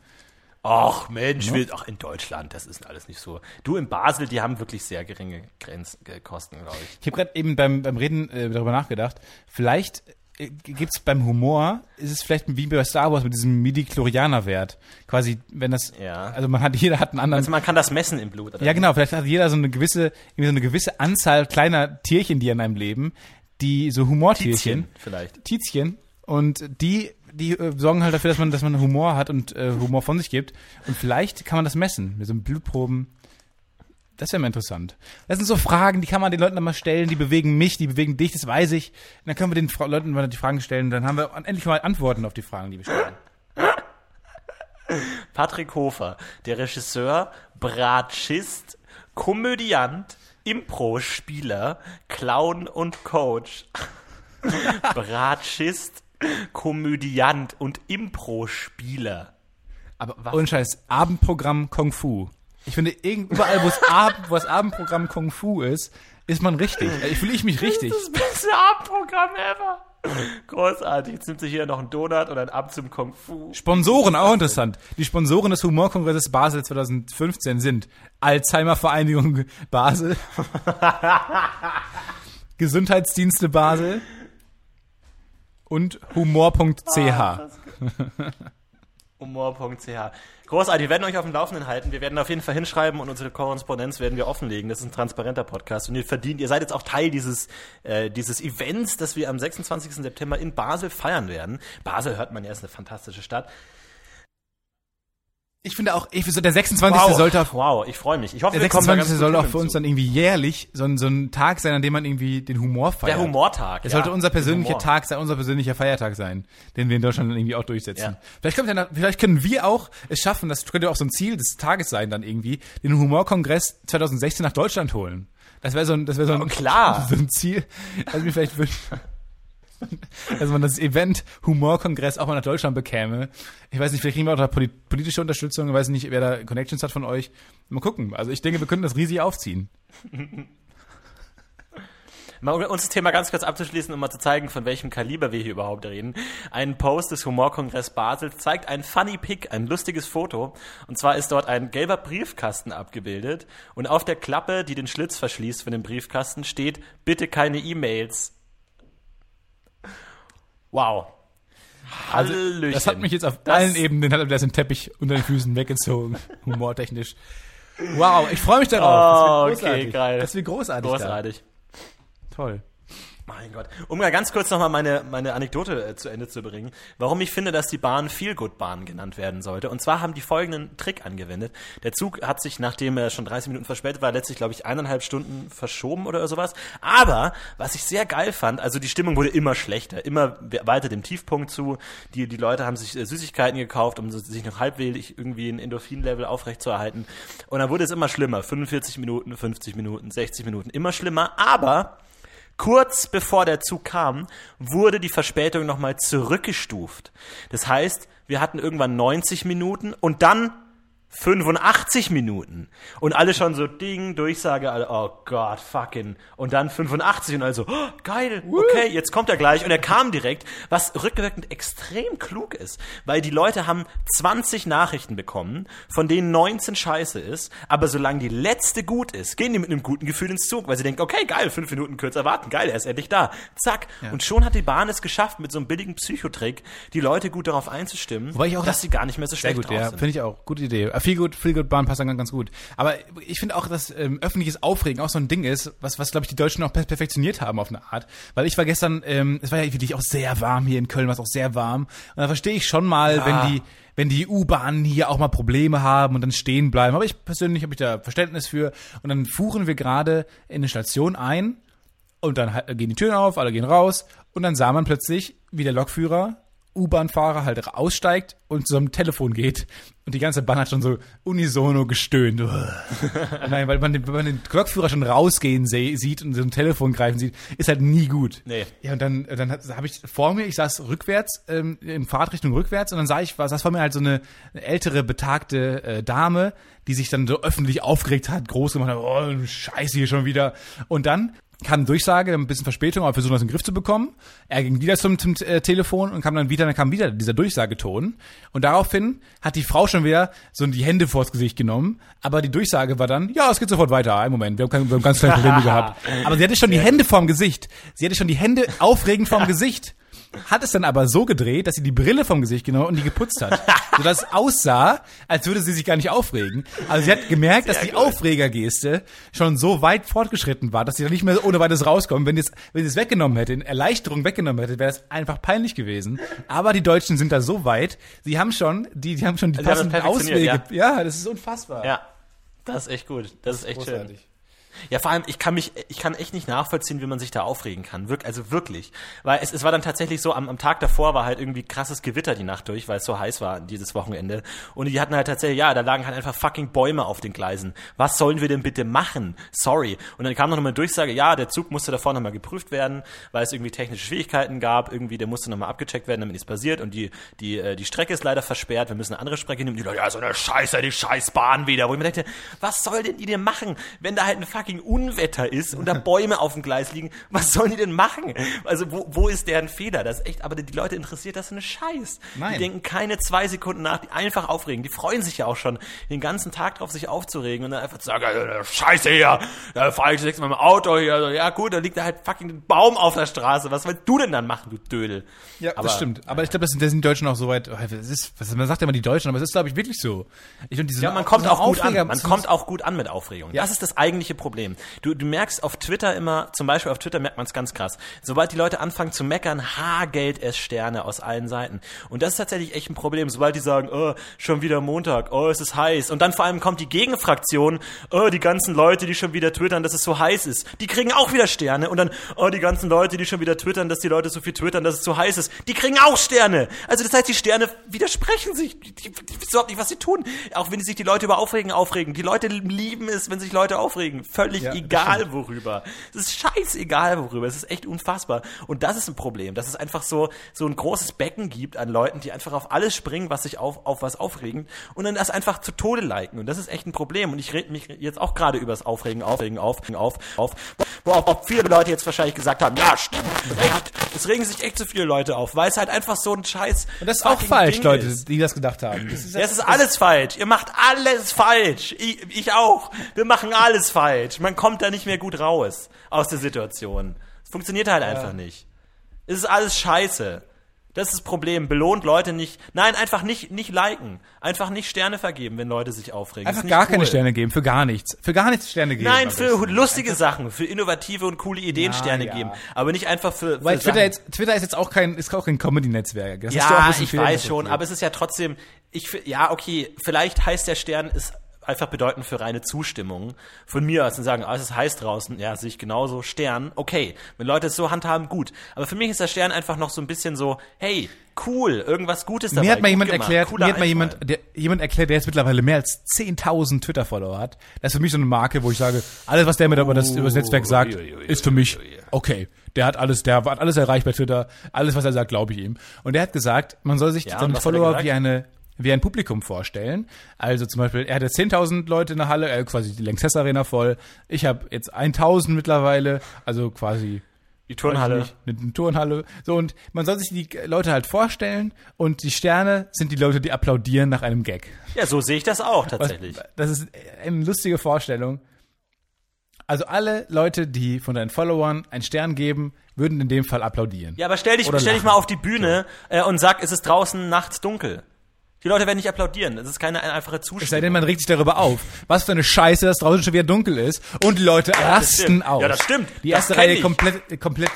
Ach Mensch, wir, ach in Deutschland, das ist alles nicht so. Du in Basel, die haben wirklich sehr geringe Grenz, äh, Kosten, glaube ich. Ich habe gerade eben beim, beim Reden äh, darüber nachgedacht, vielleicht äh, gibt's beim Humor, ist es vielleicht wie bei Star Wars mit diesem Midi-Chlorianer-Wert. Quasi, wenn das, Ja. also man hat, jeder hat einen anderen, Also man kann das messen im Blut. Oder? ja genau, vielleicht hat jeder so eine gewisse, so eine gewisse Anzahl kleiner Tierchen, die an einem leben, die so Humortierchen, Tizchen vielleicht. Tizchen, und die, die äh, sorgen halt dafür, dass man, dass man Humor hat und äh, Humor von sich gibt. Und vielleicht kann man das messen mit so Blutproben. Das wäre mal interessant. Das sind so Fragen, die kann man den Leuten dann mal stellen, die bewegen mich, die bewegen dich, das weiß ich. Und dann können wir den Fra Leuten mal die Fragen stellen, dann haben wir endlich mal Antworten auf die Fragen, die wir stellen. Patrick Hofer, der Regisseur, Bratschist, Komödiant, Impro-Spieler, Clown und Coach. Bratschist, Komödiant und Impro-Spieler. Aber was? Und scheiß, Abendprogramm Kung Fu. Ich finde, überall, wo es Abend, das Abendprogramm Kung Fu ist, ist man richtig. Äh, Fühle ich mich richtig. Das beste Abendprogramm ever. Großartig. Jetzt nimmt sich hier noch ein Donut oder ein Ab zum Kung Fu. Sponsoren, auch interessant. Die Sponsoren des Humorkongresses Basel 2015 sind Alzheimer Vereinigung Basel, Gesundheitsdienste Basel und humor.ch. Humor.ch. Großartig, wir werden euch auf dem Laufenden halten. Wir werden auf jeden Fall hinschreiben und unsere Korrespondenz werden wir offenlegen. Das ist ein transparenter Podcast und ihr verdient, ihr seid jetzt auch Teil dieses, äh, dieses Events, das wir am 26. September in Basel feiern werden. Basel hört man ja, ist eine fantastische Stadt. Ich finde auch, ich, so der 26. sollte auf, wow, ich freue mich. Ich hoffe, der wir kommen da 26. ganz soll gut auch für uns dann irgendwie jährlich so ein, so ein Tag sein, an dem man irgendwie den Humor feiert. der Humortag. Das ja, sollte unser persönlicher. Tag sein, unser persönlicher Feiertag sein, den wir in Deutschland dann irgendwie auch durchsetzen. Ja. Vielleicht, kommt nach, vielleicht können wir auch es schaffen, das könnte auch so ein Ziel des Tages sein, dann irgendwie, den Humorkongress 2016 nach Deutschland holen. Das wäre so ein, das wäre so ein, Oh, klar. so ein Ziel, also mir vielleicht wünschen, dass man das Event Humorkongress auch mal nach Deutschland bekäme. Ich weiß nicht, vielleicht kriegen wir auch da poli- politische Unterstützung, ich weiß nicht, wer da Connections hat von euch. Mal gucken. Also ich denke, wir könnten das riesig aufziehen. Mal um uns das Thema ganz kurz abzuschließen, um mal zu zeigen, von welchem Kaliber wir hier überhaupt reden. Ein Post des Humorkongress Basel zeigt ein funny Pic, ein lustiges Foto. Und zwar ist dort ein gelber Briefkasten abgebildet. Und auf der Klappe, die den Schlitz verschließt von dem Briefkasten, steht, bitte keine E-Mails. Wow. Hallöchen. Also, Das hat mich jetzt auf Das- allen Ebenen, hat er das den Teppich unter den Füßen weggezogen. Humortechnisch. Wow, ich freue mich darauf. Oh, das wird okay, großartig. geil. Das wird großartig. Großartig. Da. Toll. Mein Gott. Um mal ganz kurz nochmal meine, meine Anekdote äh, zu Ende zu bringen, warum ich finde, dass die Bahn Feelgood-Bahn genannt werden sollte. Und zwar haben die folgenden Trick angewendet. Der Zug hat sich, nachdem er schon 30 Minuten verspätet war, letztlich, glaube ich, eineinhalb Stunden verschoben oder sowas. Aber, was ich sehr geil fand, also die Stimmung wurde immer schlechter, immer weiter dem Tiefpunkt zu. Die, die Leute haben sich äh, Süßigkeiten gekauft, um sich noch halbwillig irgendwie ein Endorphin-Level aufrechtzuerhalten. Und dann wurde es immer schlimmer. 45 Minuten, 50 Minuten, 60 Minuten, immer schlimmer. Aber Kurz bevor der Zug kam, wurde die Verspätung nochmal zurückgestuft. Das heißt, wir hatten irgendwann 90 Minuten und dann 85 Minuten. Und alle schon so Ding, Durchsage, alle, oh Gott, fucking. Und dann 85 und also, oh, geil, okay, jetzt kommt er gleich. Und er kam direkt, was rückwirkend extrem klug ist. Weil die Leute haben 20 Nachrichten bekommen, von denen 19 scheiße ist. Aber solange die letzte gut ist, gehen die mit einem guten Gefühl ins Zug, weil sie denken, okay, geil, fünf Minuten kürzer warten, geil, er ist endlich da. Zack. Und schon hat die Bahn es geschafft, mit so einem billigen Psychotrick, die Leute gut darauf einzustimmen, Wobei ich auch dass das- sie gar nicht mehr so schlecht gut, drauf ja, sind. finde ich auch. Gute Idee. Viel gut, viel gut Bahn passt dann ganz gut. Aber ich finde auch, dass ähm, öffentliches Aufregen auch so ein Ding ist, was, was glaube ich, die Deutschen auch per perfektioniert haben auf eine Art. Weil ich war gestern, ähm, es war ja wirklich auch sehr warm hier in Köln, war es auch sehr warm. Und da verstehe ich schon mal, Ja. wenn die, wenn die U-Bahnen hier auch mal Probleme haben und dann stehen bleiben. Aber ich persönlich habe ich da Verständnis für. Und dann fuhren wir gerade in eine Station ein und dann gehen die Türen auf, alle gehen raus und dann sah man plötzlich, wie der Lokführer, U-Bahn-Fahrer halt aussteigt und zu seinem Telefon geht und die ganze Bahn hat schon so unisono gestöhnt. Nein, weil man den, wenn man den Lokführer schon rausgehen sieht und so ein Telefon greifen sieht, ist halt nie gut. Nee. Ja, und dann, dann habe ich vor mir, ich saß rückwärts, ähm, in Fahrtrichtung rückwärts und dann sah ich, saß vor mir halt so eine ältere, betagte äh, Dame, die sich dann so öffentlich aufgeregt hat, groß gemacht hat, oh, scheiße hier schon wieder. Und dann kam Durchsage, ein bisschen Verspätung, aber versuchen das in den Griff zu bekommen. Er ging wieder zum, zum äh, Telefon und kam dann wieder, dann kam wieder dieser Durchsageton. Und daraufhin hat die Frau schon wieder so die Hände vors Gesicht genommen. Aber die Durchsage war dann, ja, es geht sofort weiter. Einen Moment, wir haben, kein, wir haben ganz kleine Probleme gehabt. Aber sie hatte schon die Hände vorm Gesicht. Sie hatte schon die Hände aufregend vorm Gesicht. Hat es dann aber so gedreht, dass sie die Brille vom Gesicht genommen und die geputzt hat. Sodass es aussah, als würde sie sich gar nicht aufregen. Also sie hat gemerkt, dass die Aufregergeste schon so weit fortgeschritten war, dass sie da nicht mehr ohne weiteres rauskommen. Wenn, jetzt, wenn sie es weggenommen hätte, in Erleichterung weggenommen hätte, wäre das einfach peinlich gewesen. Aber die Deutschen sind da so weit, sie haben schon die, die haben schon die Sie das passenden Auswege. Ja. das ist unfassbar. Ja, das ist echt gut. Das ist echt schön. Ja, vor allem, ich kann mich, ich kann echt nicht nachvollziehen, wie man sich da aufregen kann. Wirk, also wirklich. Weil es, es war dann tatsächlich so, am, am Tag davor war halt irgendwie krasses Gewitter die Nacht durch, weil es so heiß war dieses Wochenende. Und die hatten halt tatsächlich, ja, da lagen halt einfach fucking Bäume auf den Gleisen. Was sollen wir denn bitte machen? Sorry. Und dann kam noch eine Durchsage, ja, der Zug musste davor nochmal geprüft werden, weil es irgendwie technische Schwierigkeiten gab. Irgendwie, der musste nochmal abgecheckt werden, damit nichts passiert. Und die, die, äh, die Strecke ist leider versperrt. Wir müssen eine andere Strecke nehmen. Die Leute, ja, so eine Scheiße, die Scheißbahn wieder. Wo ich mir dachte, was soll denn die denn machen, wenn da halt ein fucking Unwetter ist und da Bäume auf dem Gleis liegen? Was sollen die denn machen? Also, wo, wo ist deren Fehler? Das ist echt, aber die Leute interessiert das eine Scheiß. Nein. Die denken keine zwei Sekunden nach, die einfach aufregen. Die freuen sich ja auch schon, den ganzen Tag drauf, sich aufzuregen und dann einfach zu sagen, Scheiße hier, da fahre ich sechsmal mit dem Auto hier. Ja gut, da liegt da halt fucking ein Baum auf der Straße. Was willst du denn dann machen, du Dödel? Ja, aber, das stimmt. Aber ich glaube, das sind, das sind die Deutschen auch so weit. oh, Es ist, was, man sagt ja immer die Deutschen, aber es ist, glaube ich, wirklich so. Ich finde, diese Ja, man kommt auch gut an. Man kommt kommt auch gut an mit Aufregung. Das ist das eigentliche Problem. Du, du merkst auf Twitter immer, zum Beispiel auf Twitter merkt man es ganz krass. Sobald die Leute anfangen zu meckern, Haargeld es Sterne aus allen Seiten. Und das ist tatsächlich echt ein Problem. Sobald die sagen, oh, schon wieder Montag, oh, es ist heiß. Und dann vor allem kommt die Gegenfraktion, oh, die ganzen Leute, die schon wieder twittern, dass es so heiß ist. Die kriegen auch wieder Sterne. Und dann, oh, die ganzen Leute, die schon wieder twittern, dass die Leute so viel twittern, dass es zu heiß ist. Die kriegen auch Sterne. Also das heißt, die Sterne widersprechen sich. Die, die, die wissen überhaupt nicht, was sie tun. Auch wenn sich die Leute über Aufregen aufregen. Die Leute lieben es, wenn sich Leute aufregen. Völlig Ja, das egal worüber. Es ist scheißegal worüber. Es ist echt unfassbar. Und das ist ein Problem, dass es einfach so, so ein großes Becken gibt an Leuten, die einfach auf alles springen, was sich auf, auf was aufregen und dann das einfach zu Tode liken. Und das ist echt ein Problem. Und ich rede mich jetzt auch gerade über das Aufregen, Aufregen, auf, auf, auf, wo auch, viele Leute jetzt wahrscheinlich gesagt haben, ja, stimmt, echt. Es regen sich echt so viele Leute auf, weil es halt einfach so ein scheiß Und das ist auch falsch, Ding Leute, ist. die das gedacht haben. Das ist, Ja, es ist alles falsch. Ihr macht alles falsch. Ich, ich auch. Wir machen alles falsch. Man kommt da nicht mehr gut raus aus der Situation. Es funktioniert halt einfach nicht. Es ist alles scheiße. Das ist das Problem. Belohnt Leute nicht. Nein, einfach nicht, nicht liken. Einfach nicht Sterne vergeben, wenn Leute sich aufregen. Einfach gar keine cool. Sterne geben, für gar nichts. Für gar nichts Sterne geben. Nein, für lustige Sachen, für innovative und coole Ideen Ja, Sterne ja. geben. Aber nicht einfach für, Weil für Twitter, jetzt, Twitter ist jetzt auch kein, ist auch kein Comedy-Netzwerk. Ja, ich weiß schon, aber es ist ja trotzdem, ich, ja, okay, vielleicht heißt der Stern ist einfach bedeutend für reine Zustimmung. Von mir aus und sagen, ah, es ist heiß draußen, ja, sehe ich genauso, Stern, okay. Wenn Leute es so handhaben, gut. Aber für mich ist der Stern einfach noch so ein bisschen so, hey, cool, irgendwas Gutes dabei. Mir hat mal jemand gemacht, erklärt, mir hat mal jemand, der, jemand erklärt, der jetzt mittlerweile mehr als 10.000 Twitter-Follower hat. Das ist für mich so eine Marke, wo ich sage, alles, was der mir über das, über das Netzwerk sagt, ui, ui, ist für mich okay. Der hat alles, der hat alles erreicht bei Twitter. Alles, was er sagt, glaube ich ihm. Und der hat gesagt, man soll sich Ja, seine er Follower wie eine, wie ein Publikum vorstellen. Also zum Beispiel, er hatte 10.000 Leute in der Halle, äh, quasi die Lanxess Arena voll. Ich habe jetzt 1.000 mittlerweile, also quasi Die Turnhalle. eine Turnhalle. So, und man soll sich die Leute halt vorstellen und die Sterne sind die Leute, die applaudieren nach einem Gag. Ja, so sehe ich das auch Was, tatsächlich. das ist eine lustige Vorstellung. Also alle Leute, die von deinen Followern einen Stern geben, würden in dem Fall applaudieren. Ja, aber stell dich, Oder stell dich mal auf die Bühne äh, und sag, es ist draußen nachts dunkel. Die Leute werden nicht applaudieren. Das ist keine einfache Zustimmung. Es sei denn, man regt sich darüber auf. Was für eine Scheiße, dass draußen schon wieder dunkel ist und die Leute das rasten aus. Ja, das stimmt. Die Das erste Reihe ich. komplett, komplett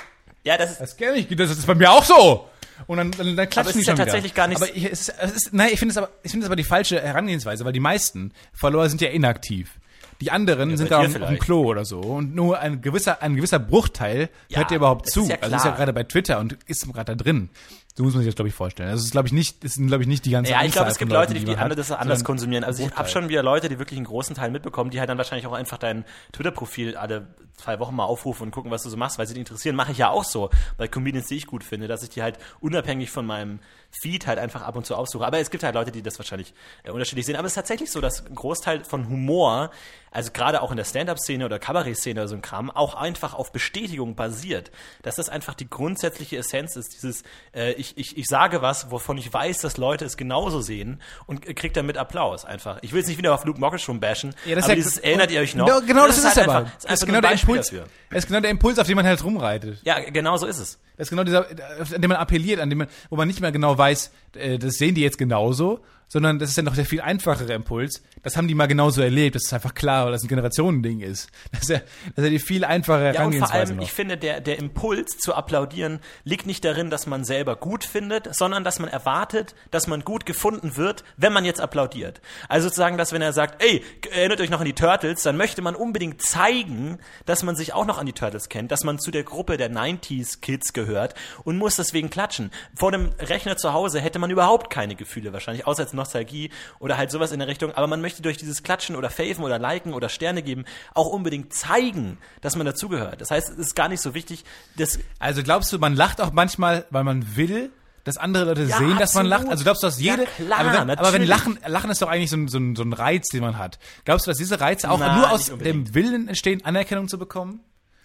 ja, das ist, Das kenne ich, das ist bei mir auch so. Und dann, dann, dann klatschen es die ist ja schon wieder. tatsächlich gar nicht- Aber ich, es es ist, nein, ich finde es aber, ich finde es aber die falsche Herangehensweise, weil die meisten Follower sind ja inaktiv. Die anderen sind bei da auf, auf dem. Klo oder so. Und nur ein gewisser, ein gewisser Bruchteil Ja, hört dir überhaupt zu. ist ja also ist ja gerade bei Twitter und ist gerade da drin. So muss man sich das, glaube ich, vorstellen. Also es ist, glaube ich, nicht, das sind, glaube ich, nicht die ganze Ja, ich glaube, es gibt Leute, die, die hat, das anders konsumieren. Also ich habe schon wieder Leute, die wirklich einen großen Teil mitbekommen, die halt dann wahrscheinlich auch einfach dein Twitter-Profil alle zwei Wochen mal aufrufen und gucken, was du so machst, weil sie dich interessieren. Mache ich ja auch so bei Comedians, die ich gut finde, dass ich die halt unabhängig von meinem Feed halt einfach ab und zu aufsuche. Aber es gibt halt Leute, die das wahrscheinlich äh, unterschiedlich sehen. Aber es ist tatsächlich so, dass ein Großteil von Humor, also gerade auch in der Stand-Up-Szene oder Kabarett-Szene oder so ein Kram, auch einfach auf Bestätigung basiert. Dass das einfach die grundsätzliche Essenz ist, dieses, äh, ich, ich, ich sage was, wovon ich weiß, dass Leute es genauso sehen und äh, krieg damit Applaus einfach. Ich will jetzt nicht wieder auf Luke Mockridge rumbashen, Ja, das aber ja- dieses, erinnert ihr euch noch? Genau, genau das, ist es halt aber. Einfach, das ist, Das ist genau der Impuls. dafür. Das ist genau der Impuls, auf den man halt rumreitet. Ja, genau so ist es. Das ist genau dieser, an dem man appelliert, an dem man, wo man nicht mehr genau weiß, äh, das sehen die jetzt genauso, sondern das ist ja noch der viel einfachere Impuls. Das haben die mal genauso erlebt. Das ist einfach klar, weil das ein Generationending ist. Das ist ja, das ist ja die viel einfache Ja, und vor Herangehensweise allem, noch. ich finde, der, der Impuls zu applaudieren liegt nicht darin, dass man selber gut findet, sondern dass man erwartet, dass man gut gefunden wird, wenn man jetzt applaudiert. Also sozusagen, dass wenn er sagt, ey, erinnert euch noch an die Turtles, dann möchte man unbedingt zeigen, dass man sich auch noch an die Turtles kennt, dass man zu der Gruppe der 90s Kids gehört und muss deswegen klatschen. Vor dem Rechner zu Hause hätte man überhaupt keine Gefühle wahrscheinlich, außer als Nostalgie oder halt sowas in der Richtung. Aber man möchte durch dieses Klatschen oder Faven oder Liken oder Sterne geben auch unbedingt zeigen, dass man dazugehört. Das heißt, es ist gar nicht so wichtig, dass Also glaubst du, man lacht auch manchmal, weil man will, dass andere Leute Ja, sehen, dass man lacht? Also glaubst du, dass jede, Ja, klar, aber, wenn, aber wenn. Lachen, Lachen ist doch eigentlich so ein, so, ein, so ein Reiz, den man hat. Glaubst du, dass diese Reize auch Na, nur aus dem Willen entstehen, Anerkennung zu bekommen?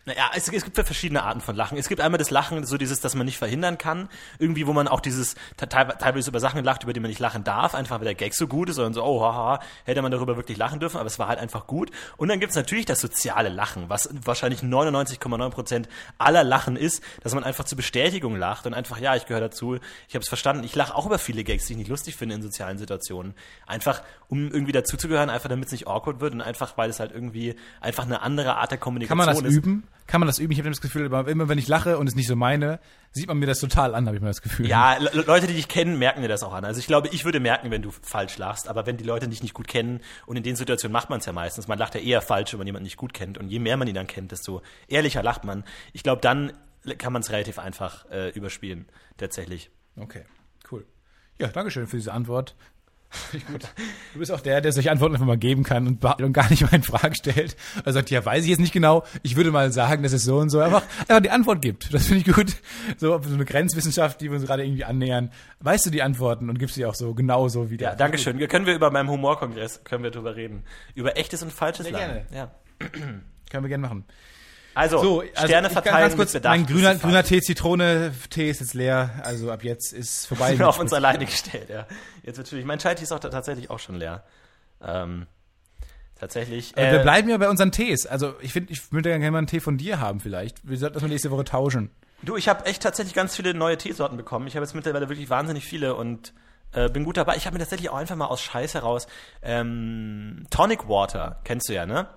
Naja, es, es gibt ja verschiedene Arten von Lachen. Es gibt einmal das Lachen, so dieses, das man nicht verhindern kann. Irgendwie, wo man auch dieses, te- teilwe- teilweise über Sachen lacht, über die man nicht lachen darf, einfach weil der Gag so gut ist und so, oh, haha, hätte man darüber wirklich lachen dürfen, aber es war halt einfach gut. Und dann gibt's natürlich das soziale Lachen, was wahrscheinlich 99,9 Prozent aller Lachen ist, dass man einfach zur Bestätigung lacht und einfach, ja, ich gehöre dazu, ich habe es verstanden. Ich lache auch über viele Gags, die ich nicht lustig finde in sozialen Situationen. Einfach, um irgendwie dazuzugehören, einfach damit es nicht awkward wird und einfach, weil es halt irgendwie einfach eine andere Art der Kann Kommunikation man das ist. üben? Kann man das üben? Ich habe das Gefühl, immer wenn ich lache und es nicht so meine, sieht man mir das total an, habe ich mir das Gefühl. Ja, Le Leute, die dich kennen, merken dir das auch an. Also ich glaube, ich würde merken, wenn du falsch lachst, aber wenn die Leute dich nicht gut kennen und in den Situationen macht man es ja meistens, man lacht ja eher falsch, wenn man jemanden nicht gut kennt und je mehr man ihn dann kennt, desto ehrlicher lacht man. Ich glaube, dann kann man es relativ einfach äh, überspielen, tatsächlich. Okay, cool. Ja, danke schön für diese Antwort. Gut. Du bist auch der, der solche Antworten einfach mal geben kann und, und gar nicht mal in Frage stellt. Er sagt, ja, weiß ich jetzt nicht genau. Ich würde mal sagen, dass es so und so einfach, einfach die Antwort gibt. Das finde ich gut. So, so eine Grenzwissenschaft, die wir uns gerade irgendwie annähern. Weißt du die Antworten und gibst sie auch so genauso wieder. Ja, Dankeschön. Können wir über meinem Humorkongress, können wir drüber reden. Über echtes und falsches Sehr Lachen. gerne. Ja. Können wir gerne machen. Also, So, also Sterne ich verteilen kurz, mit Bedacht. mein grüner, grüner Tee, Zitrone, Tee ist jetzt leer. Also ab jetzt ist vorbei. sind wir auf uns alleine gestellt, ja. Jetzt natürlich. Mein Chai ist auch ta- tatsächlich auch schon leer. Ähm, tatsächlich. Aber wir äh, bleiben ja bei unseren Tees. Also ich finde, ich würde gerne mal einen Tee von dir haben vielleicht. Wir sollten das mal nächste Woche tauschen. Du, ich habe echt tatsächlich ganz viele neue Teesorten bekommen. Ich habe jetzt mittlerweile wirklich wahnsinnig viele und äh, bin gut dabei. Ich habe mir tatsächlich auch einfach mal aus Scheiß heraus ähm, Tonic Water, kennst du ja, ne?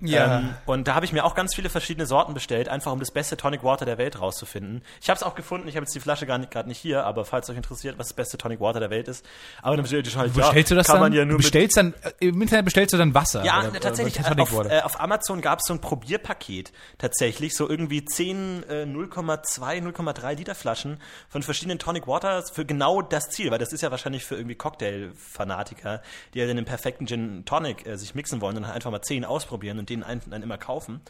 Ja. Ähm, und da habe ich mir auch ganz viele verschiedene Sorten bestellt, einfach um das beste Tonic Water der Welt rauszufinden. Ich habe es auch gefunden, ich habe jetzt die Flasche gar nicht, gerade nicht hier, aber falls euch interessiert, was das beste Tonic Water der Welt ist. Aber dann bestellt ihr schon halt, Bestellst du das kann dann? man ja du nur mit bestellst dann, äh, im Internet bestellst du dann Wasser? ja, oder- oder tatsächlich. Äh, auf, äh, auf Amazon gab es so ein Probierpaket. Tatsächlich. So irgendwie 10 äh, 0,2, 0,3 Liter Flaschen von verschiedenen Tonic Waters für genau das Ziel. Weil das ist ja wahrscheinlich für irgendwie Cocktail-Fanatiker, die ja den perfekten Gin Tonic äh, sich mixen wollen und dann einfach mal 10 ausprobieren und den einen dann immer kaufen.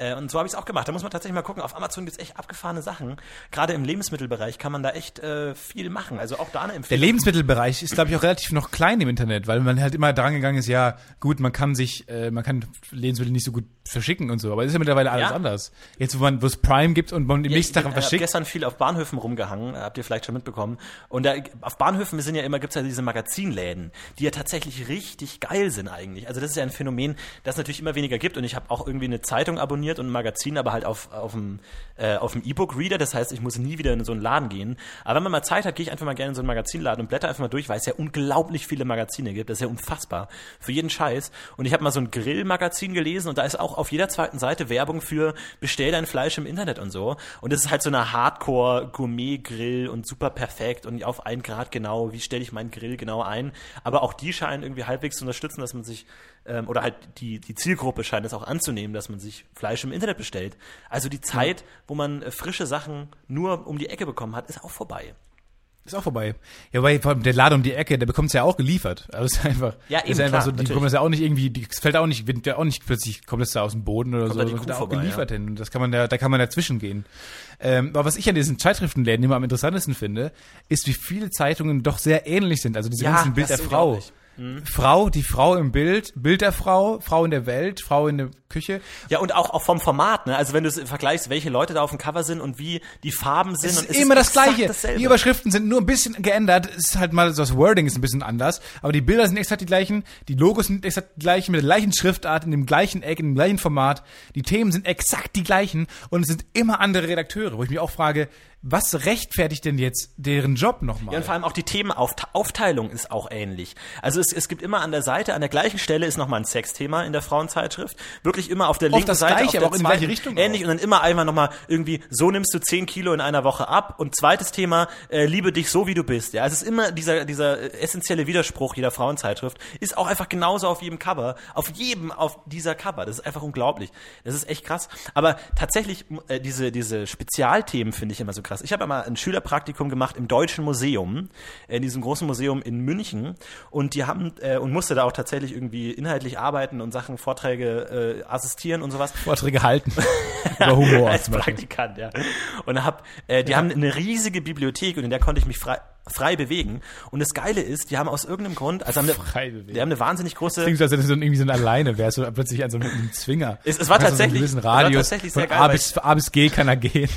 Äh, und so habe ich es auch gemacht. Da muss man tatsächlich mal gucken. Auf Amazon gibt's echt abgefahrene Sachen. Gerade im Lebensmittelbereich kann man da echt äh, viel machen. Also auch da eine Der Empfehlung. Lebensmittelbereich ist, glaube ich, auch relativ noch klein im Internet, weil man halt immer dran gegangen ist, ja, gut, man kann sich, äh, man kann Lebensmittel nicht so gut verschicken und so, aber es ist ja mittlerweile alles Ja. anders. Jetzt, wo man, wo es Prime gibt und man im nächsten Tag ich was habe gestern viel auf Bahnhöfen rumgehangen, habt ihr vielleicht schon mitbekommen. Und da, auf Bahnhöfen sind ja immer, gibt's ja diese Magazinläden, die ja tatsächlich richtig geil sind eigentlich. Also das ist ja ein Phänomen, das es natürlich immer weniger gibt. Und ich habe auch irgendwie eine Zeitung abonniert und ein Magazin, aber halt auf, auf dem äh, auf dem E-Book-Reader. Das heißt, ich muss nie wieder in so einen Laden gehen. Aber wenn man mal Zeit hat, gehe ich einfach mal gerne in so einen Magazinladen und blätter einfach mal durch, weil es ja unglaublich viele Magazine gibt. Das ist ja unfassbar. Für jeden Scheiß. Und ich habe mal so ein Grillmagazin gelesen und da ist auch auf jeder zweiten Seite Werbung für bestell dein Fleisch im Internet und so. Und das ist halt so eine Hardcore-Gourmet-Grill und super perfekt und auf ein Grad genau, wie stelle ich meinen Grill genau ein. Aber auch die scheinen irgendwie halbwegs zu unterstützen, dass man sich, ähm, oder halt die, die Zielgruppe scheint es auch anzunehmen, dass man sich Fleisch im Internet bestellt. Also die Zeit, wo man äh, frische Sachen nur um die Ecke bekommen hat, ist auch vorbei. Ist auch vorbei. Ja, weil vor allem der Laden um die Ecke, der bekommt es ja auch geliefert. Also es ist einfach, Ja, ist eben, einfach klar, so, die natürlich. bekommen das ja auch nicht irgendwie, die es fällt auch nicht, wird ja auch nicht plötzlich, kommt das da aus dem Boden oder so, da die sondern wird auch vorbei, geliefert hin. Und das kann man da, da kann man dazwischen gehen. Ähm, aber was ich an diesen Zeitschriftenläden immer am interessantesten finde, ist, wie viele Zeitungen doch sehr ähnlich sind. Also diese Ja, ganzen Bild der ist Frau. unglaublich. Frau, die Frau im Bild, Bild der Frau, Frau in der Welt, Frau in der Küche. Ja, und auch, auch vom Format, ne? Also wenn du es vergleichst, welche Leute da auf dem Cover sind und wie die Farben sind. Es und ist immer das exakt Gleiche. dasselbe. Die Überschriften sind nur ein bisschen geändert. Es ist halt mal so das Wording ist ein bisschen anders, aber die Bilder sind exakt die gleichen, die Logos sind exakt die gleichen, mit der gleichen Schriftart, in dem gleichen Eck, in dem gleichen Format. Die Themen sind exakt die gleichen und es sind immer andere Redakteure, wo ich mich auch frage, was rechtfertigt denn jetzt deren Job nochmal? Ja, und vor allem auch die Themenaufteilung ist auch ähnlich. Also es, es gibt immer an der Seite, an der gleichen Stelle ist nochmal ein Sexthema in der Frauenzeitschrift. Wirklich immer auf der linken das Seite. Gleiche, auf der aber auch in zweiten Richtung Ähnlich auch. und dann immer einmal nochmal irgendwie, so nimmst du 10 Kilo in einer Woche ab. Und zweites Thema, äh, liebe dich so, wie du bist. Ja, es ist immer dieser, dieser äh, essentielle Widerspruch jeder Frauenzeitschrift. Ist auch einfach genauso auf jedem Cover. Auf jedem auf dieser Cover. Das ist einfach unglaublich. Das ist echt krass. Aber tatsächlich, äh, diese, diese Spezialthemen finde ich immer so krass. Ich habe einmal ein Schülerpraktikum gemacht im Deutschen Museum, äh, in diesem großen Museum in München. Und die haben, äh, und musste da auch tatsächlich irgendwie inhaltlich arbeiten und Sachen, Vorträge äh, assistieren und sowas. Vorträge halten über Humor Als. Praktikant, ja. Und hab, äh, die haben eine riesige Bibliothek und in der konnte ich mich frei, frei bewegen. Und das Geile ist, die haben aus irgendeinem Grund, also haben eine, die haben eine wahnsinnig große, Klingt so, als wenn du so irgendwie so ein alleine wärst oder plötzlich an so einem Zwinger. Es- es war Du hast so einen tatsächlich- es war tatsächlich sehr von geil, A weil bis, A bis G kann er gehen.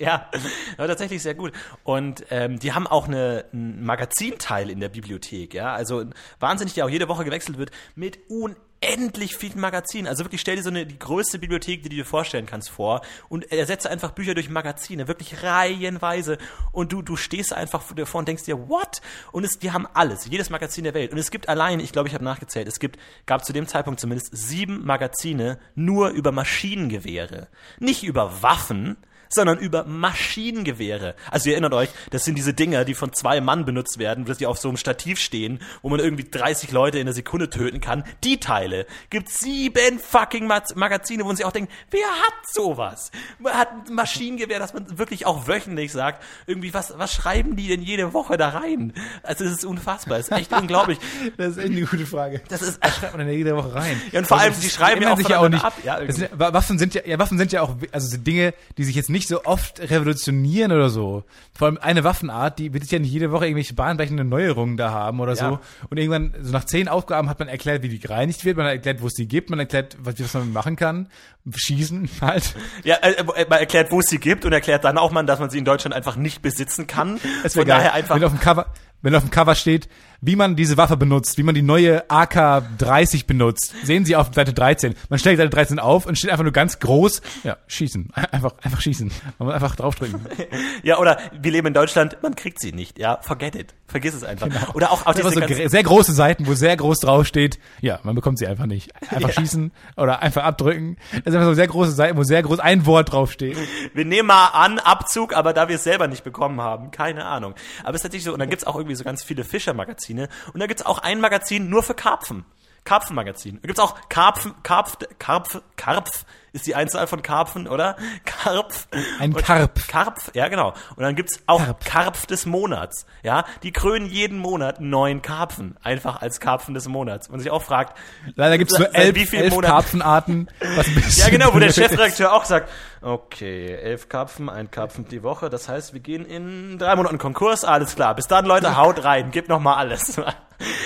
Ja, war tatsächlich sehr gut. Und ähm, die haben auch eine, einen Magazinteil in der Bibliothek, ja. Also wahnsinnig, der auch jede Woche gewechselt wird, mit unendlich vielen Magazinen. Also wirklich stell dir so eine die größte Bibliothek, die du dir vorstellen kannst, vor und ersetze einfach Bücher durch Magazine, wirklich reihenweise. Und du, du stehst einfach davor und denkst dir, what? Und es, die haben alles, jedes Magazin der Welt. Und es gibt allein, ich glaube, ich habe nachgezählt, es gibt, gab zu dem Zeitpunkt zumindest sieben Magazine nur über Maschinengewehre. Nicht über Waffen, sondern über Maschinengewehre. Also ihr erinnert euch, das sind diese Dinger, die von zwei Mann benutzt werden, dass die auf so einem Stativ stehen, wo man irgendwie 30 Leute in der Sekunde töten kann. Die Teile gibt sieben fucking Ma Magazine, wo man sich auch denkt, wer hat sowas? Man hat ein Maschinengewehr, dass man wirklich auch wöchentlich sagt, irgendwie, was, was schreiben die denn jede Woche da rein? Also das ist unfassbar, das ist echt unglaublich. Das ist echt eine gute Frage. Das ist, schreibt man denn jede Woche rein. Ja, und vor allem, das die schreiben ja auch sich ja auch nicht. ab. Ja, sind, Waffen sind ja, ja, Waffen sind ja auch, also sind Dinge, die sich jetzt nicht so oft revolutionieren oder so. Vor allem eine Waffenart, die wird ja nicht jede Woche irgendwelche bahnbrechende Neuerungen da haben oder Ja. so. Und irgendwann, so nach zehn Aufgaben hat man erklärt, wie die gereinigt wird, man hat erklärt, wo es die gibt, man erklärt, was, was man machen kann. Schießen halt. Ja, äh, äh, man erklärt, wo es sie gibt und erklärt dann auch mal, dass man sie in Deutschland einfach nicht besitzen kann. Das wäre Von daher geil. einfach Wenn auf dem Cover, wenn auf dem Cover steht, wie man diese Waffe benutzt, wie man die neue AK-30 benutzt. Sehen Sie auf Seite 13. Man stellt Seite 13 auf und steht einfach nur ganz groß, ja, schießen. Einfach, einfach schießen. Man muss einfach draufdrücken. Ja, oder wir leben in Deutschland, man kriegt sie nicht. Ja, forget it. Vergiss es einfach. Oder auch, auch Einfach diese so sehr große Seiten, wo sehr groß draufsteht, ja, man bekommt sie einfach nicht. Einfach schießen oder einfach abdrücken. Das sind einfach so sehr große Seiten, wo sehr groß ein Wort draufsteht. Wir nehmen mal an, Abzug, aber da wir es selber nicht bekommen haben, keine Ahnung. Aber es ist tatsächlich so, und dann gibt's auch irgendwie so ganz viele Fischermagazine. Und da gibt's auch ein Magazin nur für Karpfen. Karpfenmagazin. Da gibt's auch Karpfen, Karpf, Karpf, Karpf ist die Einzahl von Karpfen, oder? Karpf. Ein Karpf. Karpf, ja genau. Und dann gibt's auch Karpf. Karpf des Monats. Ja, die krönen jeden Monat neuen Karpfen. Einfach als Karpfen des Monats. Und sich auch fragt, Leider gibt es nur elf, elf? Karpfenarten. Ja, genau, wo der. Chefredakteur auch sagt, okay, elf Karpfen, ein Karpfen die Woche, das heißt, wir gehen in drei Monaten Konkurs, alles klar. Bis dann, Leute, haut rein, gebt noch mal alles.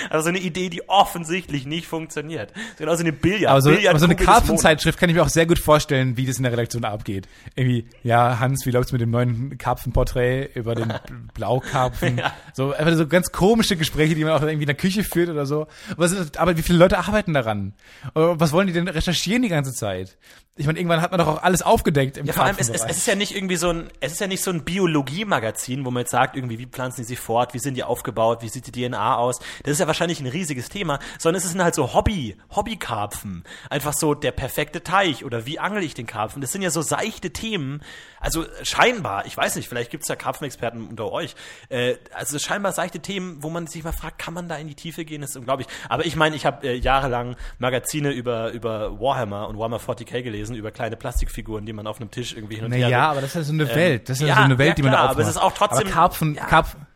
Also so eine Idee, die offensichtlich nicht funktioniert. Genau so eine Billard. Aber so, aber so eine Karpfenzeitschrift kann ich mir auch sehr gut vorstellen, wie das in der Redaktion abgeht. Irgendwie, ja, Hans, wie läuft's mit dem neuen Karpfenporträt über den Blaukarpfen? Ja. So, einfach so ganz komische Gespräche, die man auch irgendwie in der Küche führt oder so. Was ist, aber wie viele Leute arbeiten daran? Oder was wollen die denn recherchieren die ganze Zeit? Ich meine, irgendwann hat man doch auch alles aufgedeckt im Ja, vor allem, es, es, es ist ja nicht irgendwie so ein, es ist ja nicht so ein Biologie-Magazin, wo man jetzt sagt, irgendwie, wie pflanzen die sich fort, wie sind die aufgebaut, wie sieht die DNA aus. Das ist ja wahrscheinlich ein riesiges Thema, sondern es sind halt so Hobby, Hobbykarpfen. Einfach so der perfekte Teich oder wie angel ich den Karpfen. Das sind ja so seichte Themen. Also scheinbar, ich weiß nicht, vielleicht gibt's ja Karpfenexperten unter euch. Äh, also scheinbar seichte Themen, wo man sich mal fragt, kann man da in die Tiefe gehen? Das ist unglaublich. Aber ich meine, ich habe äh, jahrelang Magazine über, über Warhammer und Warhammer 40k gelesen, über kleine Plastikfiguren, die man auf einem Tisch irgendwie hin und her Naja, aber das ist ja so eine Welt. Das ist ja, ja, so eine Welt, ja, die man klar, da aber es aufmacht. ist auch trotzdem- Aber Karpfen, ja. Karpfen,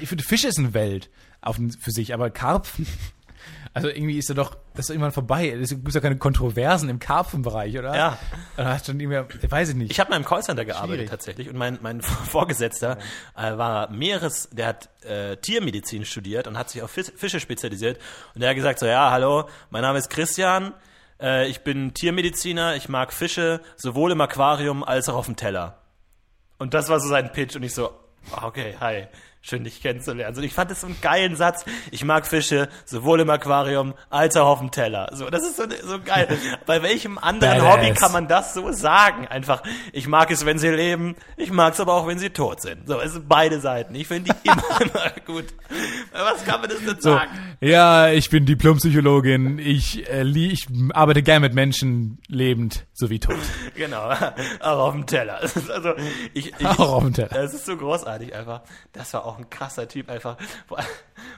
ich finde, Fisch ist eine Welt auf, für sich, aber Karpfen, also irgendwie ist er doch, das ist irgendwann vorbei. Es gibt ja keine Kontroversen im Karpfenbereich, oder? Ja. Hast du dann irgendwie, weiß ich nicht. Ich habe mal im Callcenter gearbeitet Schwierig. tatsächlich und mein, mein Vorgesetzter äh, war Meeres, der hat äh, Tiermedizin studiert und hat sich auf Fis Fische spezialisiert und der hat gesagt so, ja, hallo, mein Name ist Christian, äh, ich bin Tiermediziner, ich mag Fische sowohl im Aquarium als auch auf dem Teller. Und das war so sein Pitch und ich so, ah, okay, hi, schön dich kennenzulernen. Also ich fand das so einen geilen Satz. Ich mag Fische sowohl im Aquarium als auch auf dem Teller. So, das ist so, so geil. Bei welchem anderen Badass. Hobby kann man das so sagen? Einfach, ich mag es, wenn sie leben, ich mag es aber auch, wenn sie tot sind. So, es sind beide Seiten. Ich finde die immer, immer gut. Was kann man das denn so, sagen? ja, ich bin Diplompsychologin. Ich, äh, ich arbeite gern mit Menschen, lebend sowie tot. Genau, auch auf dem Teller. Also, ich, ich, Auch auf dem Teller. Es ist so großartig einfach. Das war auch ein krasser Typ einfach. Vor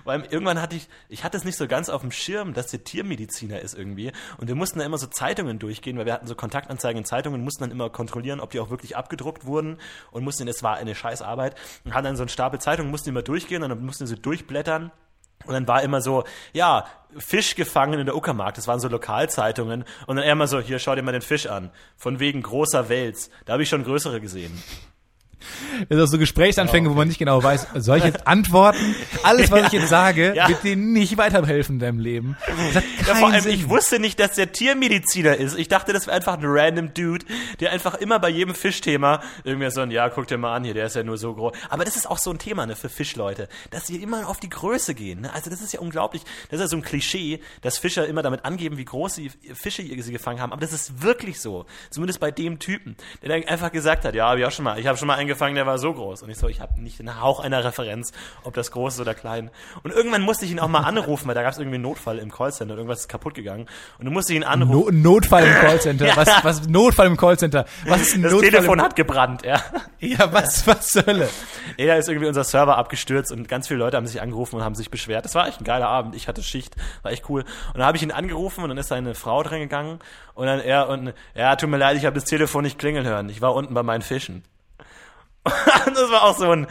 allem- irgendwann hatte ich, ich hatte es nicht so ganz auf dem Schirm, dass der Tiermediziner ist irgendwie. Und wir mussten da immer so Zeitungen durchgehen, weil wir hatten so Kontaktanzeigen in Zeitungen, mussten dann immer kontrollieren, ob die auch wirklich abgedruckt wurden und mussten, es war eine scheiß Arbeit, und hatten dann so einen Stapel Zeitungen, mussten immer durchgehen und dann mussten sie durchblättern. Und dann war immer so, ja, Fisch gefangen in der Uckermark, das waren so Lokalzeitungen. Und dann er immer so, hier, schau dir mal den Fisch an. Von wegen großer Wels. Da habe ich schon größere gesehen. Das auch so Gesprächsanfänge, wo man nicht genau weiß, soll ich jetzt antworten? Alles, was ich jetzt sage, Ja. wird dir nicht weiterhelfen in deinem Leben. Ja, vor allem, Sinn. ich wusste nicht, dass der Tiermediziner ist. Ich dachte, das wäre einfach ein random Dude, der einfach immer bei jedem Fischthema irgendwie so ein, ja, guck dir mal an hier, der ist ja nur so groß. Aber das ist auch so ein Thema, ne, für Fischleute, dass sie immer auf die Größe gehen, ne? Also das ist ja unglaublich. Das ist ja so ein Klischee, dass Fischer immer damit angeben, wie groß sie Fische sie gefangen haben. Aber das ist wirklich so. Zumindest bei dem Typen, der dann einfach gesagt hat, ja, hab ich auch schon mal, ich habe schon mal einen gefangen, der war so groß. Und ich so, ich habe nicht den Hauch einer Referenz, ob das groß ist oder klein. Und irgendwann musste ich ihn auch mal anrufen, weil da gab es irgendwie einen Notfall im Callcenter, irgendwas ist kaputt gegangen. Und du musste ihn anrufen. No Notfall im Callcenter. Ja. Was, was Notfall im Callcenter? Was ist ein Das Notfall Telefon im, hat gebrannt, ja. Ja, was, was zur Hölle? Ja, da ist irgendwie unser Server abgestürzt und ganz viele Leute haben sich angerufen und haben sich beschwert. Das war echt ein geiler Abend. Ich hatte Schicht, war echt cool. Und dann habe ich ihn angerufen und dann ist seine Frau dran gegangen und dann er und ja, tut mir leid, ich habe das Telefon nicht klingeln hören. Ich war unten bei meinen Fischen. Das war auch so ein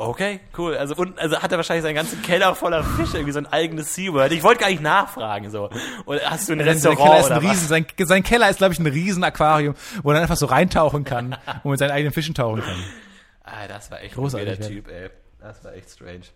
Okay, cool. Also unten, also hat er wahrscheinlich seinen ganzen Keller voller Fische, irgendwie so ein eigenes Seaword. Ich wollte gar nicht nachfragen so. Oder hast du ein Sein, sein Restaurant Keller ist ein oder was? Riesen, sein, sein Keller ist, glaube ich, ein Riesen-Aquarium, wo er einfach so reintauchen kann und mit seinen eigenen Fischen tauchen kann. Ah, das war echt Großartig, ein der ja. Typ, ey. Das war echt strange.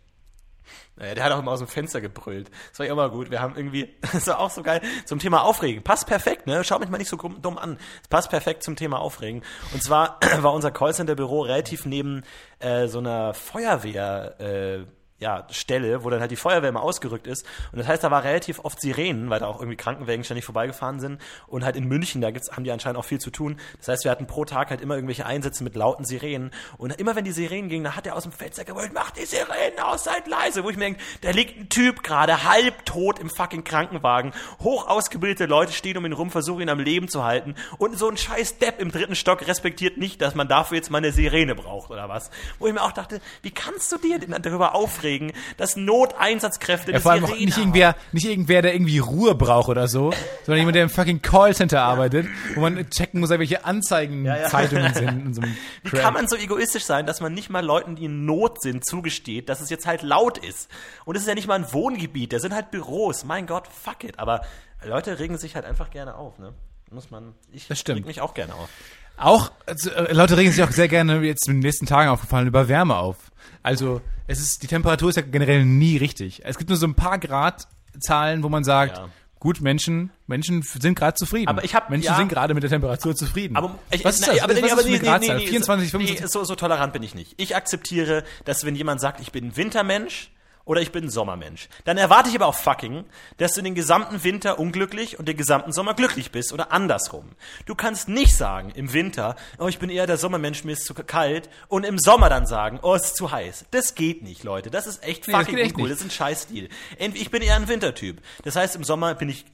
Naja, der hat auch immer aus dem Fenster gebrüllt. Das war ja immer gut. Wir haben irgendwie, das war auch so geil, zum Thema Aufregen. Passt perfekt, ne? Schaut mich mal nicht so dumm an. Es passt perfekt zum Thema Aufregen. Und zwar war unser Callcenter-Büro relativ neben äh, so einer Feuerwehr, äh, ja, Stelle, wo dann halt die Feuerwehr immer ausgerückt ist. Und das heißt, da war relativ oft Sirenen, weil da auch irgendwie Krankenwägen ständig vorbeigefahren sind. Und halt in München, da gibt's, haben die anscheinend auch viel zu tun. Das heißt, wir hatten pro Tag halt immer irgendwelche Einsätze mit lauten Sirenen. Und immer wenn die Sirenen gingen, da hat er aus dem Fenster gewollt, mach die Sirenen aus, seid leise. Wo ich mir denke, da liegt ein Typ gerade halb tot im fucking Krankenwagen. Hoch ausgebildete Leute stehen um ihn rum, versuchen ihn am Leben zu halten. Und so ein scheiß Depp im dritten Stock respektiert nicht, dass man dafür jetzt mal eine Sirene braucht oder was. Wo ich mir auch dachte, wie kannst du dir denn darüber aufregen, dass Noteinsatzkräfte Ja, vor allem auch nicht haben? irgendwer, nicht irgendwer, der irgendwie Ruhe braucht oder so, sondern jemand, der im fucking Callcenter arbeitet, wo man checken muss, welche Anzeigen ja. Zeitungen sind so Wie kann man so egoistisch sein, dass man nicht mal Leuten, die in Not sind, zugesteht, dass es jetzt halt laut ist? Und es ist ja nicht mal ein Wohngebiet, da sind halt Büros. Mein Gott, fuck it. Aber Leute regen sich halt einfach gerne auf, ne? Muss man. Ich Das stimmt. reg mich auch gerne auf. Auch, also, äh, Leute regen sich auch sehr gerne jetzt in den nächsten Tagen aufgefallen über Wärme auf. Also, es ist, die Temperatur ist ja generell nie richtig. Es gibt nur so ein paar Gradzahlen, wo man sagt, Ja. gut, Menschen, Menschen sind gerade zufrieden. Aber ich hab- Menschen ja. sind gerade mit der Temperatur zufrieden. Aber ich, was ist das? Aber, was nee, ist aber eine nee, nee, nee, 24, nee, 25? so, so tolerant bin ich nicht. Ich akzeptiere, dass wenn jemand sagt, ich bin ein Wintermensch oder ich bin ein Sommermensch, dann erwarte ich aber auch fucking, dass du den gesamten Winter unglücklich und den gesamten Sommer glücklich bist oder andersrum. Du kannst nicht sagen im Winter, oh, ich bin eher der Sommermensch, mir ist zu kalt und im Sommer dann sagen, oh, es ist zu heiß. Das geht nicht, Leute. Das ist echt Nee, das fucking uncool. nicht. Das ist ein Scheißstil. Ich bin eher ein Wintertyp. Das heißt, im Sommer bin ich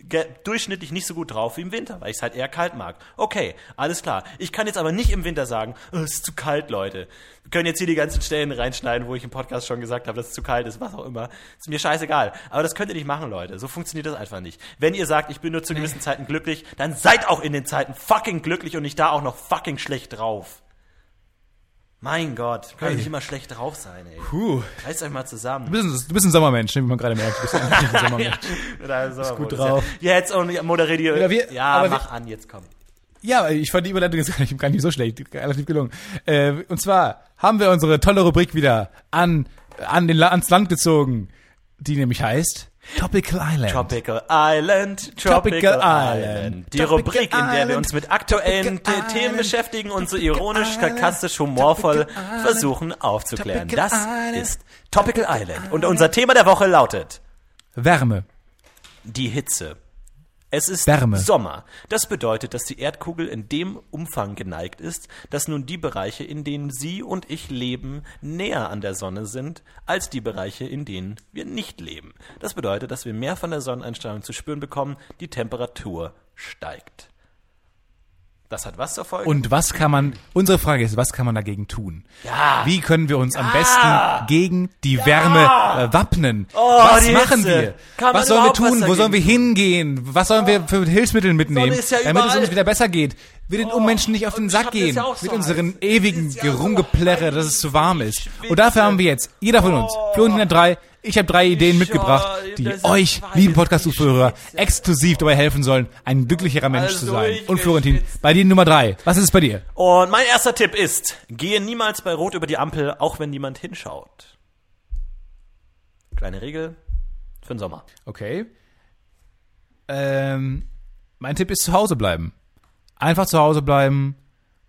durchschnittlich nicht so gut drauf wie im Winter, weil ich es halt eher kalt mag. Okay, alles klar. Ich kann jetzt aber nicht im Winter sagen, oh, es ist zu kalt, Leute. Wir können jetzt hier die ganzen Stellen reinschneiden, wo ich im Podcast schon gesagt habe, dass es zu kalt ist, was auch immer. Ist mir scheißegal. Aber das könnt ihr nicht machen, Leute. So funktioniert das einfach nicht. Wenn ihr sagt, ich bin nur zu gewissen Zeiten glücklich, dann seid auch in den Zeiten fucking glücklich und nicht da auch noch fucking schlecht drauf. Mein Gott, kann Hey. nicht immer schlecht drauf sein, ey. Puh. Reißt euch mal zusammen. Du bist, ein, du bist ein Sommermensch, wie man gerade merkt. Du bist ein Sommermensch. Ja, so, gut ist drauf. Ja, jetzt und moderiert ihr. Ja, wir- ja, mach an, jetzt komm. Ja, ich fand die Überleitung jetzt gar nicht, gar nicht so schlecht, relativ gelungen. Äh, und zwar haben wir unsere tolle Rubrik wieder an, an den, ans Land gezogen, die nämlich heißt Topical Island. Tropical Island, Tropical, Tropical Island. Island. Die Tropical Rubrik, in der wir Island. uns mit aktuellen The- Themen Island. beschäftigen und so ironisch, Island. sarkastisch, humorvoll Island. versuchen aufzuklären. Tropical Das Island. ist Topical Island. Und unser Thema der Woche lautet Wärme. die Hitze. Es ist Wärme. Sommer. Das bedeutet, dass die Erdkugel in dem Umfang geneigt ist, dass nun die Bereiche, in denen Sie und ich leben, näher an der Sonne sind, als die Bereiche, in denen wir nicht leben. Das bedeutet, dass wir mehr von der Sonneneinstrahlung zu spüren bekommen, die Temperatur steigt. Das hat was zur Folge? Und was kann man, unsere Frage ist, was kann man dagegen tun? Ja. Wie können wir uns am besten gegen die Wärme äh, wappnen? Oh, was machen Hitze. wir? Kann was sollen wir tun? Wo sollen wir hingehen? Was sollen wir für Hilfsmittel mitnehmen, ja damit es uns wieder besser geht? Wir den Unmenschen nicht auf den Sack gehen ja so mit unseren heiß. ewigen ja so Gerumgeplärre, dass es zu warm ist. Und dafür haben wir jetzt, jeder von uns, für uns 103, ich habe drei Ideen mitgebracht, die ist euch, weiß, liebe ich Podcast-Zuhörer, exklusiv dabei helfen sollen, ein glücklicherer Mensch zu Also sein. ich Und Florentin, bei dir Nummer drei. Was ist es bei dir? Und mein erster Tipp ist, gehe niemals bei Rot über die Ampel, auch wenn niemand hinschaut. Kleine Regel für den Sommer. Okay. Ähm, mein Tipp ist zu Hause bleiben. Einfach zu Hause bleiben.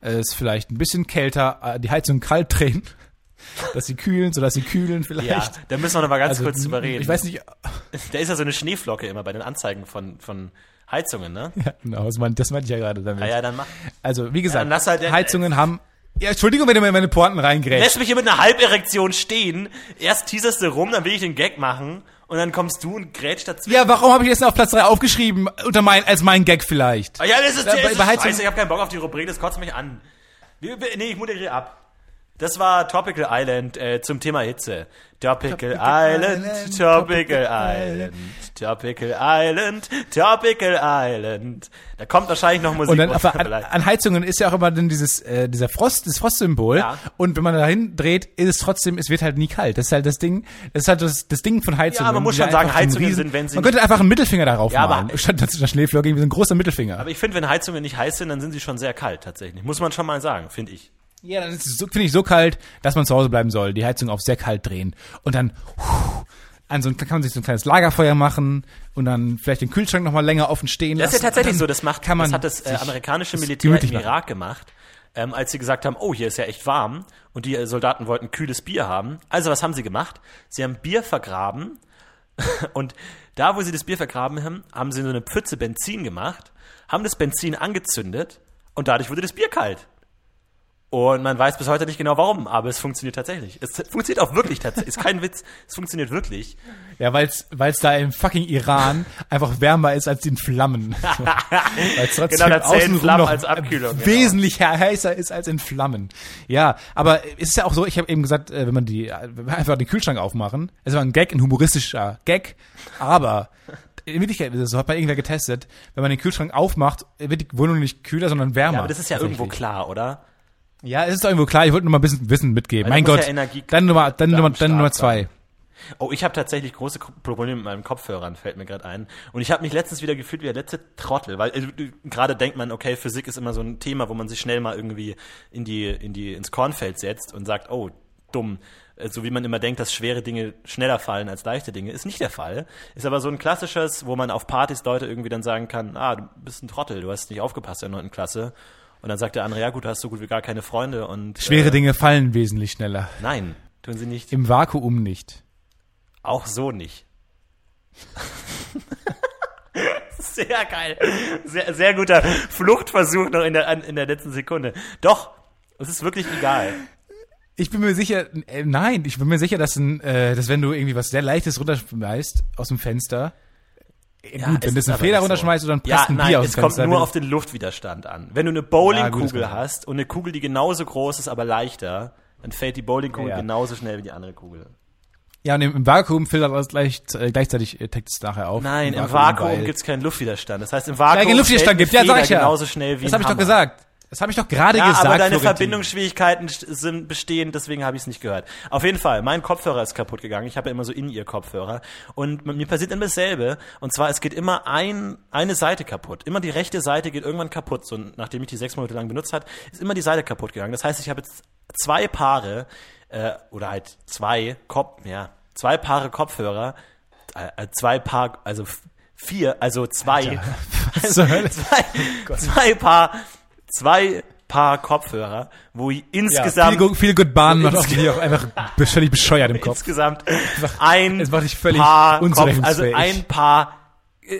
Es vielleicht ein bisschen kälter, äh, die Heizung kalt drehen, dass sie kühlen, sodass sie kühlen vielleicht. Ja, da müssen wir noch mal ganz Also, kurz drüber reden. Ich weiß nicht, Da ist ja so eine Schneeflocke immer bei den Anzeigen von, von Heizungen, ne? ja, genau, das meinte, meinte ich ja gerade damit. Ja, ja, dann mach. Also, wie gesagt, lass halt Heizungen haben, ja, Entschuldigung, wenn du mir in meine Pointen reingrätst. Lässt mich hier mit einer Halberektion stehen, erst teaserst du rum, dann will ich den Gag machen und dann kommst du und grätsch dazu. Ja, warum habe ich das auf Platz drei aufgeschrieben, unter mein, als mein Gag vielleicht? Ah, ja, das ist, Ja, das ist scheiße, ich habe keinen Bock auf die Rubrik, das kotzt mich an. Nee, ich moderiere ab. Das war Tropical Island äh, zum Thema Hitze. Tropical, Island, Island, Tropical Tropical Island, Tropical Island, Tropical Island. Da kommt wahrscheinlich noch Musik. Und dann aber an, an Heizungen ist ja auch immer dann dieses äh, dieser Frost, das Frostsymbol. Ja. Und wenn man dahin dreht, ist es trotzdem, es wird halt nie kalt. Das ist halt das Ding. Das ist halt das, das Ding von Heizungen. Ja, man muss schon sagen, Heizungen sind, wenn sie Man könnte einfach einen Mittelfinger darauf Ja, aber- malen. Statt der Schneeflocke irgendwie so ein großer Mittelfinger. Aber ich finde, wenn Heizungen nicht heiß sind, dann sind sie schon sehr kalt tatsächlich. Muss man schon mal sagen, finde ich. Ja, das ist so, finde ich so kalt, dass man zu Hause bleiben soll. Die Heizung auf sehr kalt drehen und dann puh, an so ein, kann man sich so ein kleines Lagerfeuer machen und dann vielleicht den Kühlschrank noch mal länger offen stehen Das ist lassen. ja tatsächlich so, dann das macht, das hat das äh, amerikanische Militär im. Irak gemacht. ähm, als sie gesagt haben, oh, hier ist ja echt warm und die äh, Soldaten wollten kühles Bier haben. Also was haben sie gemacht? Sie haben Bier vergraben und da, wo sie das Bier vergraben haben, haben sie so eine Pfütze Benzin gemacht, haben das Benzin angezündet und dadurch wurde das Bier kalt. Und man weiß bis heute nicht genau warum, aber es funktioniert tatsächlich. Es funktioniert auch wirklich tatsächlich. Ist kein Witz. Es funktioniert wirklich. Ja, weil es da im fucking Iran einfach wärmer ist als in Flammen. weil es trotzdem Genau, außenrum Flammen noch als Abkühlung, genau. wesentlich heißer ist als in Flammen. Ja, aber es ist ja auch so, ich habe eben gesagt, äh, wenn man die wenn wir einfach den Kühlschrank aufmachen, es war ein Gag, ein humoristischer Gag, aber in Wirklichkeit ist es so, hat man irgendwer getestet, wenn man den Kühlschrank aufmacht, wird die Wohnung nicht kühler, sondern wärmer. Ja, aber das ist ja irgendwo klar, oder? Ja, es ist irgendwo klar, ich wollte nur mal ein bisschen Wissen mitgeben. Weil mein da muss Gott. ja Energie dann Nummer, dann da Nummer, dann Nummer zwei. sein. Oh, ich habe tatsächlich große Probleme mit meinen Kopfhörern, fällt mir gerade ein. Und ich habe mich letztens wieder gefühlt wie der letzte Trottel, weil äh, gerade denkt man, okay, Physik ist immer so ein Thema, wo man sich schnell mal irgendwie in die, in die, ins Kornfeld setzt und sagt, oh, dumm. So wie man immer denkt, dass schwere Dinge schneller fallen als leichte Dinge, ist nicht der Fall. Ist aber so ein klassisches, wo man auf Partys Leute irgendwie dann sagen kann, ah, du bist ein Trottel, du hast nicht aufgepasst in der 9. Klasse. Und dann sagt der andere, ja gut, du hast so gut wie gar keine Freunde und Schwere äh, Dinge fallen wesentlich schneller. Nein, tun sie nicht. Im Vakuum nicht. Auch so nicht. sehr geil. Sehr, sehr guter Fluchtversuch noch in der, in der letzten Sekunde. Doch, es ist wirklich egal. Ich bin mir sicher, äh, nein, ich bin mir sicher, dass, ein, äh, dass wenn du irgendwie was sehr Leichtes runterschmeißt aus dem Fenster, Ja, gut, wenn du einen Feder nicht so. runterschmeißt oder ein Ja, ein nein, Bier aus es kommt nur auf den Luftwiderstand an. Wenn du eine Ja, Bowlingkugel kann hast und eine Kugel, die genauso groß ist, aber leichter, dann fällt die Bowlingkugel Ja, ja. genauso schnell wie die andere Kugel. ja, und im, Vakuum filtert das gleich, äh, gleichzeitig äh, deckt es nachher auf. Nein, im Vakuum weil- gibt's keinen Luftwiderstand. Das heißt, im Ja, Vakuum keinen Luftwiderstand fällt gibt, ja, sag ich ja. genauso schnell wie Das habe ich doch gesagt. Das habe ich doch gerade Ja, gesagt. aber deine Florentin. Verbindungsschwierigkeiten sind bestehen, deswegen habe ich es nicht gehört. Auf jeden Fall, mein Kopfhörer ist kaputt gegangen. Ich habe ja immer so in ihr Kopfhörer und mir passiert immer dasselbe. Und zwar, es geht immer ein, eine Seite kaputt. Immer die rechte Seite geht irgendwann kaputt. So, nachdem ich die sechs Monate lang benutzt hat, ist immer die Seite kaputt gegangen. Das heißt, ich habe jetzt zwei Paare äh, oder halt zwei Kopf, ja, zwei Paare Kopfhörer, äh, äh, zwei Paar, also vier, also zwei, Hölle? zwei, zwei Paar, zwei Paar Kopfhörer, wo ich Ja, insgesamt, viel, Go- viel Good Bahn macht Insge- offensichtlich auch einfach völlig bescheuert im Kopf. insgesamt ein es macht dich völlig Paar Kopf, also ein Paar, äh,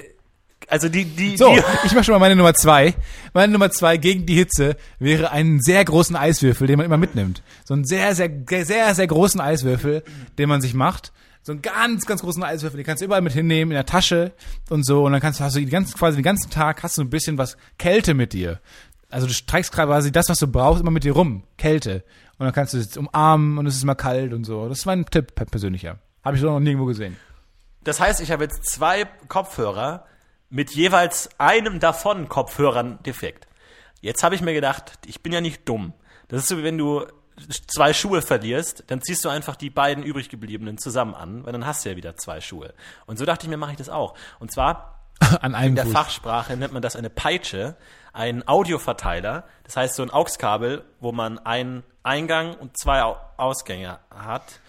also die, die, So, die, ich mach schon mal meine Nummer zwei. Meine Nummer zwei gegen die Hitze wäre einen sehr großen Eiswürfel, den man immer mitnimmt. So einen sehr, sehr, sehr, sehr großen Eiswürfel, den man sich macht. So einen ganz, ganz großen Eiswürfel, den kannst du überall mit hinnehmen, in der Tasche und so. Und dann kannst du, hast du die ganzen, quasi den ganzen Tag hast du ein bisschen was Kälte mit dir. Also du streikst quasi das, was du brauchst, immer mit dir rum. Kälte. Und dann kannst du es umarmen und es ist mal kalt und so. Das ist mein Tipp, persönlicher. Habe ich so noch nirgendwo gesehen. das heißt, ich habe jetzt zwei Kopfhörer mit jeweils einem davon Kopfhörern defekt. Jetzt habe ich mir gedacht, ich bin ja nicht dumm. Das ist so, wie wenn du zwei Schuhe verlierst, dann ziehst du einfach die beiden übrig gebliebenen zusammen an, weil dann hast du ja wieder zwei Schuhe. Und so dachte ich mir, mache ich das auch. Und zwar An einem In der Fuß. Fachsprache nennt man das eine Peitsche, ein Audioverteiler. Das heißt so ein AUX-Kabel, wo man einen Eingang und zwei Au Ausgänge hat.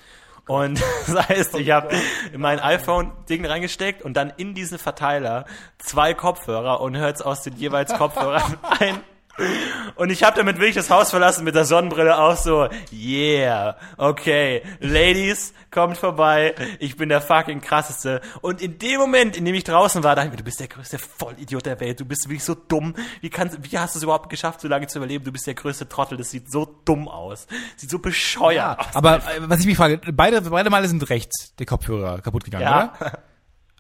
Und das heißt, ich habe in mein iPhone-Ding reingesteckt und dann in diesen Verteiler zwei Kopfhörer und hört's aus den jeweils Kopfhörern ein. Und ich habe damit wirklich das Haus verlassen mit der Sonnenbrille auch so, yeah, okay, Ladies, kommt vorbei, ich bin der fucking krasseste. Und in dem Moment, in dem ich draußen war, dachte ich mir, du bist der größte Vollidiot der Welt, du bist wirklich so dumm. Wie, kannst, wie hast du es überhaupt geschafft, so lange zu überleben? Du bist der größte Trottel, das sieht so dumm aus. Sieht so bescheuert aus. Aber äh, was ich mich frage, beide, beide Male sind rechts die Kopfhörer kaputt gegangen, Ja. oder?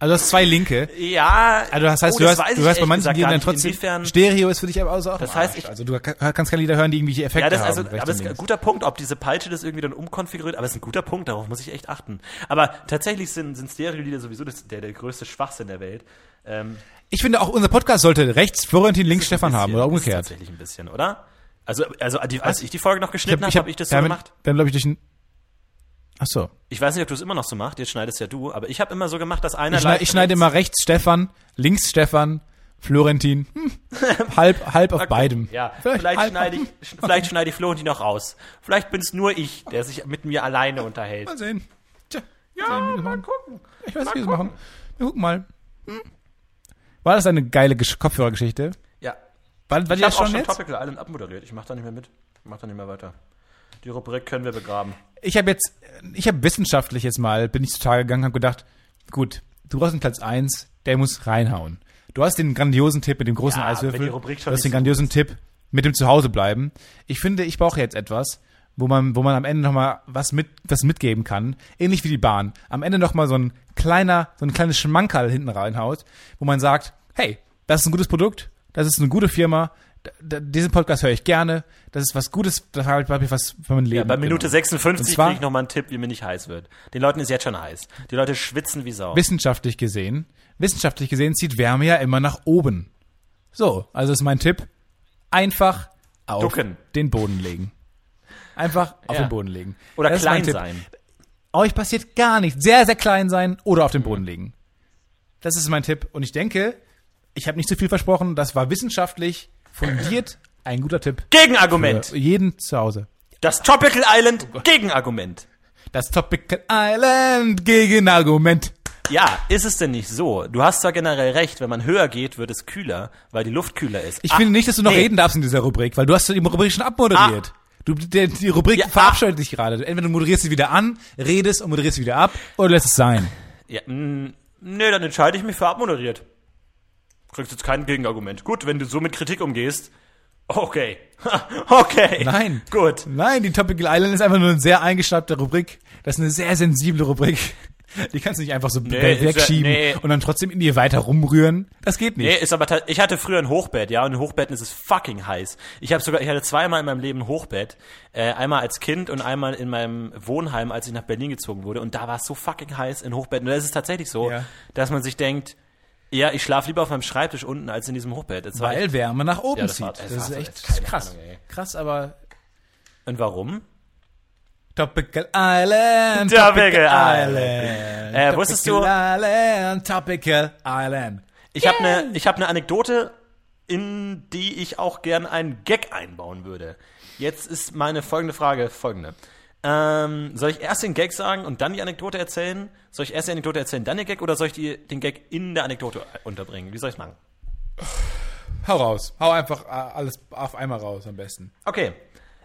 Also du hast zwei linke. Ja, Also das heißt, oh, du weiß du hast bei manchen Liedern dann trotzdem inwiefern- Stereo ist für dich aber auch so. Das heißt, ich- also du ka- kannst keine Lieder hören, die irgendwelche Effekte Ja, das, also, haben. rechts aber das und ist ein guter Punkt, ob diese Peitsche das irgendwie dann umkonfiguriert, aber es ist ein guter Punkt, darauf muss ich echt achten. Aber tatsächlich sind, sind Stereo-Lieder sowieso das, der, der größte Schwachsinn der Welt. Ähm, Ich finde auch unser Podcast sollte rechts Florentin, links ist Stefan haben bisschen- oder ist umgekehrt. Tatsächlich ein bisschen, oder? Also, also als ich die Folge noch geschnitten habe, hab- habe ich das so damit- gemacht. Dann glaube ich durch ein. Ach so. Ich weiß nicht, ob du es immer noch so machst, jetzt schneidest ja du, aber ich habe immer so gemacht, dass einer Ich, schneid, ich schneide immer rechts Stefan, links Stefan, Florentin. Hm. halb, halb auf beidem. Ja, vielleicht, halb- schneide ich, vielleicht schneide ich Florentin noch raus. Vielleicht bin es nur ich, der sich mit mir alleine unterhält. Mal sehen. Tja, Ja, sehen, wir das mal gucken. Ich weiß Mal nicht, wie wir es machen. Wir gucken mal. Hm. War das eine geile Gesch Kopfhörergeschichte? Ja, War, war Ich habe auch schon jetzt? Tropical Island abmoderiert. Ich mache da nicht mehr mit. Ich mache da nicht mehr weiter. Die Rubrik können wir begraben. Ich habe jetzt, ich habe wissenschaftlich jetzt mal, bin ich zutage gegangen, habe gedacht, gut, du hast den Platz 1, der muss reinhauen. Du hast den grandiosen Tipp mit dem großen Ja, Eiswürfel. du hast den nicht so grandiosen Tipp mit dem Zuhause bleiben. Ich finde, ich brauche jetzt etwas, wo man, wo man am Ende nochmal was mit, was mitgeben kann. Ähnlich wie die Bahn. Am Ende nochmal so ein kleiner, so ein kleines Schmankerl hinten reinhaut, wo man sagt, hey, das ist ein gutes Produkt, das ist eine gute Firma, diesen Podcast höre ich gerne, das ist was Gutes, da habe ich, was für mein Leben. Ja, bei Minute mitgenommen. 56 Und zwar- kriege ich nochmal einen Tipp, wie mir nicht heiß wird. Den Leuten ist jetzt schon heiß. Die Leute schwitzen wie Sau. wissenschaftlich gesehen, wissenschaftlich gesehen zieht Wärme ja immer nach oben. So, also ist mein Tipp, einfach auf Ducken. den Boden legen. Einfach auf Ja. den Boden legen. Oder Das klein sein. Euch passiert gar nichts. Sehr, sehr klein sein oder auf den Boden legen. Das ist mein Tipp. Und ich denke, ich habe nicht zu viel versprochen. Das war wissenschaftlich fundiert ein guter Tipp Gegenargument. für jeden zu Hause. Das Tropical Island Oh Gegenargument. Das Tropical Island Gegenargument. Ja, ist es denn nicht so? Du hast zwar generell recht, wenn man höher geht, wird es kühler, weil die Luft kühler ist. Ich Ah, finde nicht, dass du noch nee. reden darfst in dieser Rubrik, weil du hast die Rubrik schon abmoderiert. Du, der, die Rubrik Ja, verabscheut dich gerade. Entweder du moderierst sie wieder an, redest und moderierst sie wieder ab, oder lässt es sein. Ja, mh, nee, dann entscheide ich mich für abmoderiert. Kriegst jetzt kein Gegenargument. Gut, wenn du so mit Kritik umgehst. Okay. okay. Nein. Gut. Nein, die Tropical Island ist einfach nur eine sehr eingeschnappte Rubrik. Das ist eine sehr sensible Rubrik. Die kannst du nicht einfach so Nee, ist ja- wegschieben nee. und dann trotzdem in ihr weiter rumrühren. Das geht nicht. Nee, ist aber ich hatte früher ein Hochbett, ja, und in Hochbetten ist es fucking heiß. Ich habe sogar ich hatte zweimal in meinem Leben ein Hochbett, äh, einmal als Kind und einmal in meinem Wohnheim, als ich nach Berlin gezogen wurde und da war es so fucking heiß in Hochbetten. Und da ist es tatsächlich so, Ja. dass man sich denkt, ja, ich schlafe lieber auf meinem Schreibtisch unten als in diesem Hochbett. Das echt- Weil Wärme nach oben Ja, das zieht. war- das das ist echt keine krass. Ahnung, krass, aber und warum? Tropical Island, Tropical Island. Äh, wusstest du- Island, Tropical Island. Ich habe eine ich habe eine Anekdote, in die ich auch gern einen Gag einbauen würde. Jetzt ist meine folgende Frage folgende. Ähm, soll ich erst den Gag sagen und dann die Anekdote erzählen? Soll ich erst die Anekdote erzählen, dann den Gag oder soll ich die, den Gag in der Anekdote unterbringen? Wie soll ich machen? Hau raus. Hau einfach äh, alles auf einmal raus am besten. Okay.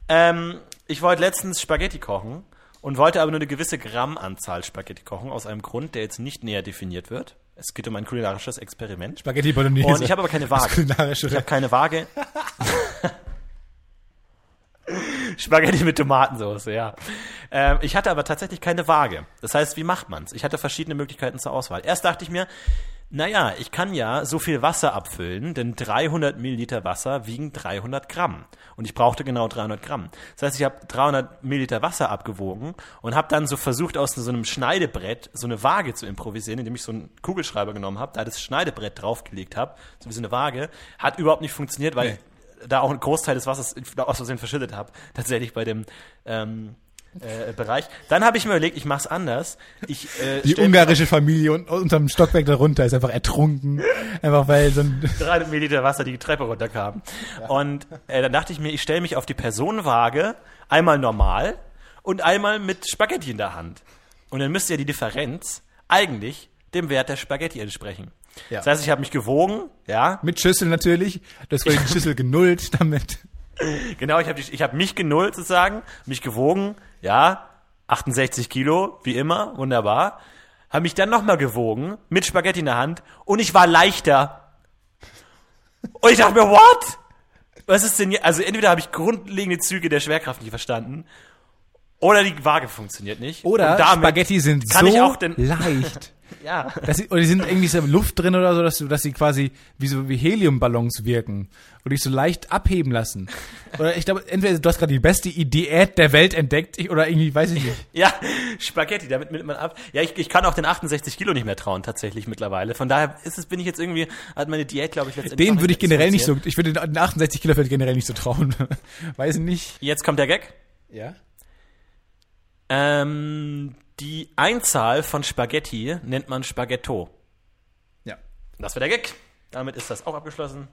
Ähm, ich wollte letztens Spaghetti kochen und wollte aber nur eine gewisse Grammanzahl Spaghetti kochen, aus einem Grund, der jetzt nicht näher definiert wird. Es geht um ein kulinarisches Experiment. Spaghetti Bolognese. Und ich habe aber keine Waage. Ich habe keine Waage. Spaghetti mit Tomatensauce, ja. Ähm, ich hatte aber tatsächlich keine Waage. Das heißt, wie macht man's? Ich hatte verschiedene Möglichkeiten zur Auswahl. Erst dachte ich mir, naja, ich kann ja so viel Wasser abfüllen, denn 300 Milliliter Wasser wiegen 300 Gramm. Und ich brauchte genau 300 Gramm. Das heißt, ich habe 300 Milliliter Wasser abgewogen und habe dann so versucht, aus so einem Schneidebrett so eine Waage zu improvisieren, indem ich so einen Kugelschreiber genommen habe, da das Schneidebrett draufgelegt habe, so wie so eine Waage. Hat überhaupt nicht funktioniert, weil Nee. Da auch einen Großteil des Wassers aus Versehen verschüttet habe, tatsächlich bei dem ähm, äh, Bereich. Dann habe ich mir überlegt, ich mache es anders. Ich, äh, Die ungarische Familie un unterm Stockwerk darunter ist einfach ertrunken. Einfach weil so ein 300 Milliliter Wasser die Treppe runterkam. Und äh, dann dachte ich mir, ich stelle mich auf die Personenwaage, einmal normal und einmal mit Spaghetti in der Hand. Und dann müsste ja die Differenz eigentlich dem Wert der Spaghetti entsprechen. Ja. Das heißt, ich habe mich gewogen, ja, mit Schüssel natürlich. Hast quasi die Schüssel genullt damit. Genau, ich habe ich hab mich genullt sozusagen, mich gewogen, ja, 68 Kilo, wie immer, wunderbar. Habe mich dann nochmal gewogen, mit Spaghetti in der Hand und ich war leichter. Und ich dachte mir, what? Was ist denn hier? Also entweder habe ich grundlegende Züge der Schwerkraft nicht verstanden oder die Waage funktioniert nicht. Oder Spaghetti sind so ich auch den, leicht. Ja. Dass sie, oder die sind irgendwie so Luft drin oder so, dass, dass sie quasi wie so wie Heliumballons wirken und dich so leicht abheben lassen. Oder ich glaube, entweder du hast gerade die beste Diät der Welt entdeckt ich- oder irgendwie, weiß ich nicht. Ja, Spaghetti, damit nimmt man ab. Ja, ich, ich kann auch den 68 Kilo nicht mehr trauen, tatsächlich mittlerweile. Von daher ist es, bin ich jetzt irgendwie, hat meine Diät, glaube ich, letztendlich. Den würde ich generell nicht so, ich würde den 68 Kilo generell nicht so trauen. weiß ich nicht. Jetzt kommt der Gag. Ja. Ähm, die Einzahl von Spaghetti nennt man Spaghetto. Ja. Das war der Gag. Damit ist das auch abgeschlossen.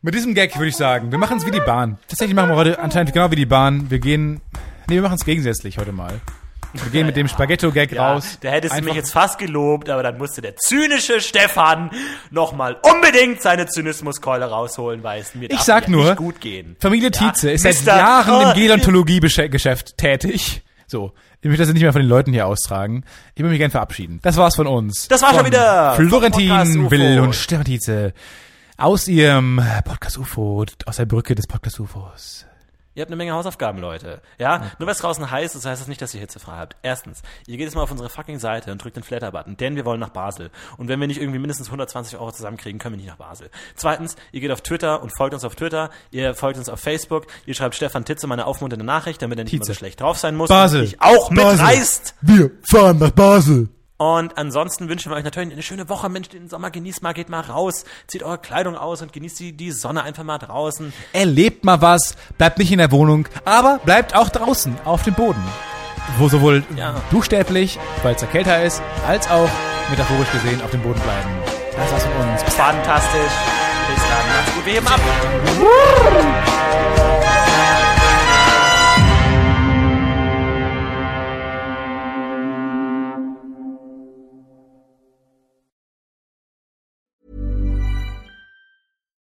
Mit diesem Gag würde ich sagen, wir machen es wie die Bahn. Tatsächlich machen wir heute anscheinend genau wie die Bahn. Wir gehen, nee, wir machen es gegensätzlich heute mal. Wir gehen mit dem Spaghetto-Gag Ja, raus. da hättest du mich jetzt fast gelobt, aber dann musste der zynische Stefan nochmal unbedingt seine Zynismuskeule rausholen, weil es mir Ich sag ja nur, nicht gut gehen. Familie Tietze ist seit Mister- Jahren Oh, im Gerontologie-Geschäft tätig. So, ich möchte das nicht mehr von den Leuten hier austragen. Ich würde mich gerne verabschieden. Das war's von uns. Das war's von schon wieder. Florentin. Will und Stefan Tietze aus ihrem Podcast UFO, aus der Brücke des Podcast UFOs. Ihr habt eine Menge Hausaufgaben, Leute. Ja, nur weil es draußen heiß ist, heißt das nicht, dass ihr hitzefrei habt. Erstens, ihr geht jetzt mal auf unsere fucking Seite und drückt den Flatter-Button, denn wir wollen nach Basel. Und wenn wir nicht irgendwie mindestens 120 Euro zusammenkriegen, können wir nicht nach Basel. Zweitens, ihr geht auf Twitter und folgt uns auf Twitter, ihr folgt uns auf Facebook, ihr schreibt Stefan Titze meine aufmunternde Nachricht, damit er nicht immer so Tietze. schlecht drauf sein muss. Basel. Und ich auch Basel. mitreist. Wir fahren nach Basel. Und ansonsten wünschen wir euch natürlich eine schöne Woche. Mensch, den Sommer genießt mal, geht mal raus, zieht eure Kleidung aus und genießt die, die Sonne einfach mal draußen. Erlebt mal was, bleibt nicht in der Wohnung, aber bleibt auch draußen, auf dem Boden. Wo sowohl Ja. buchstäblich, weil es ja kälter ist, als auch metaphorisch gesehen auf dem Boden bleiben. Das war's von uns. Fantastisch. Bis dann. Macht's gut. Wir heben ab.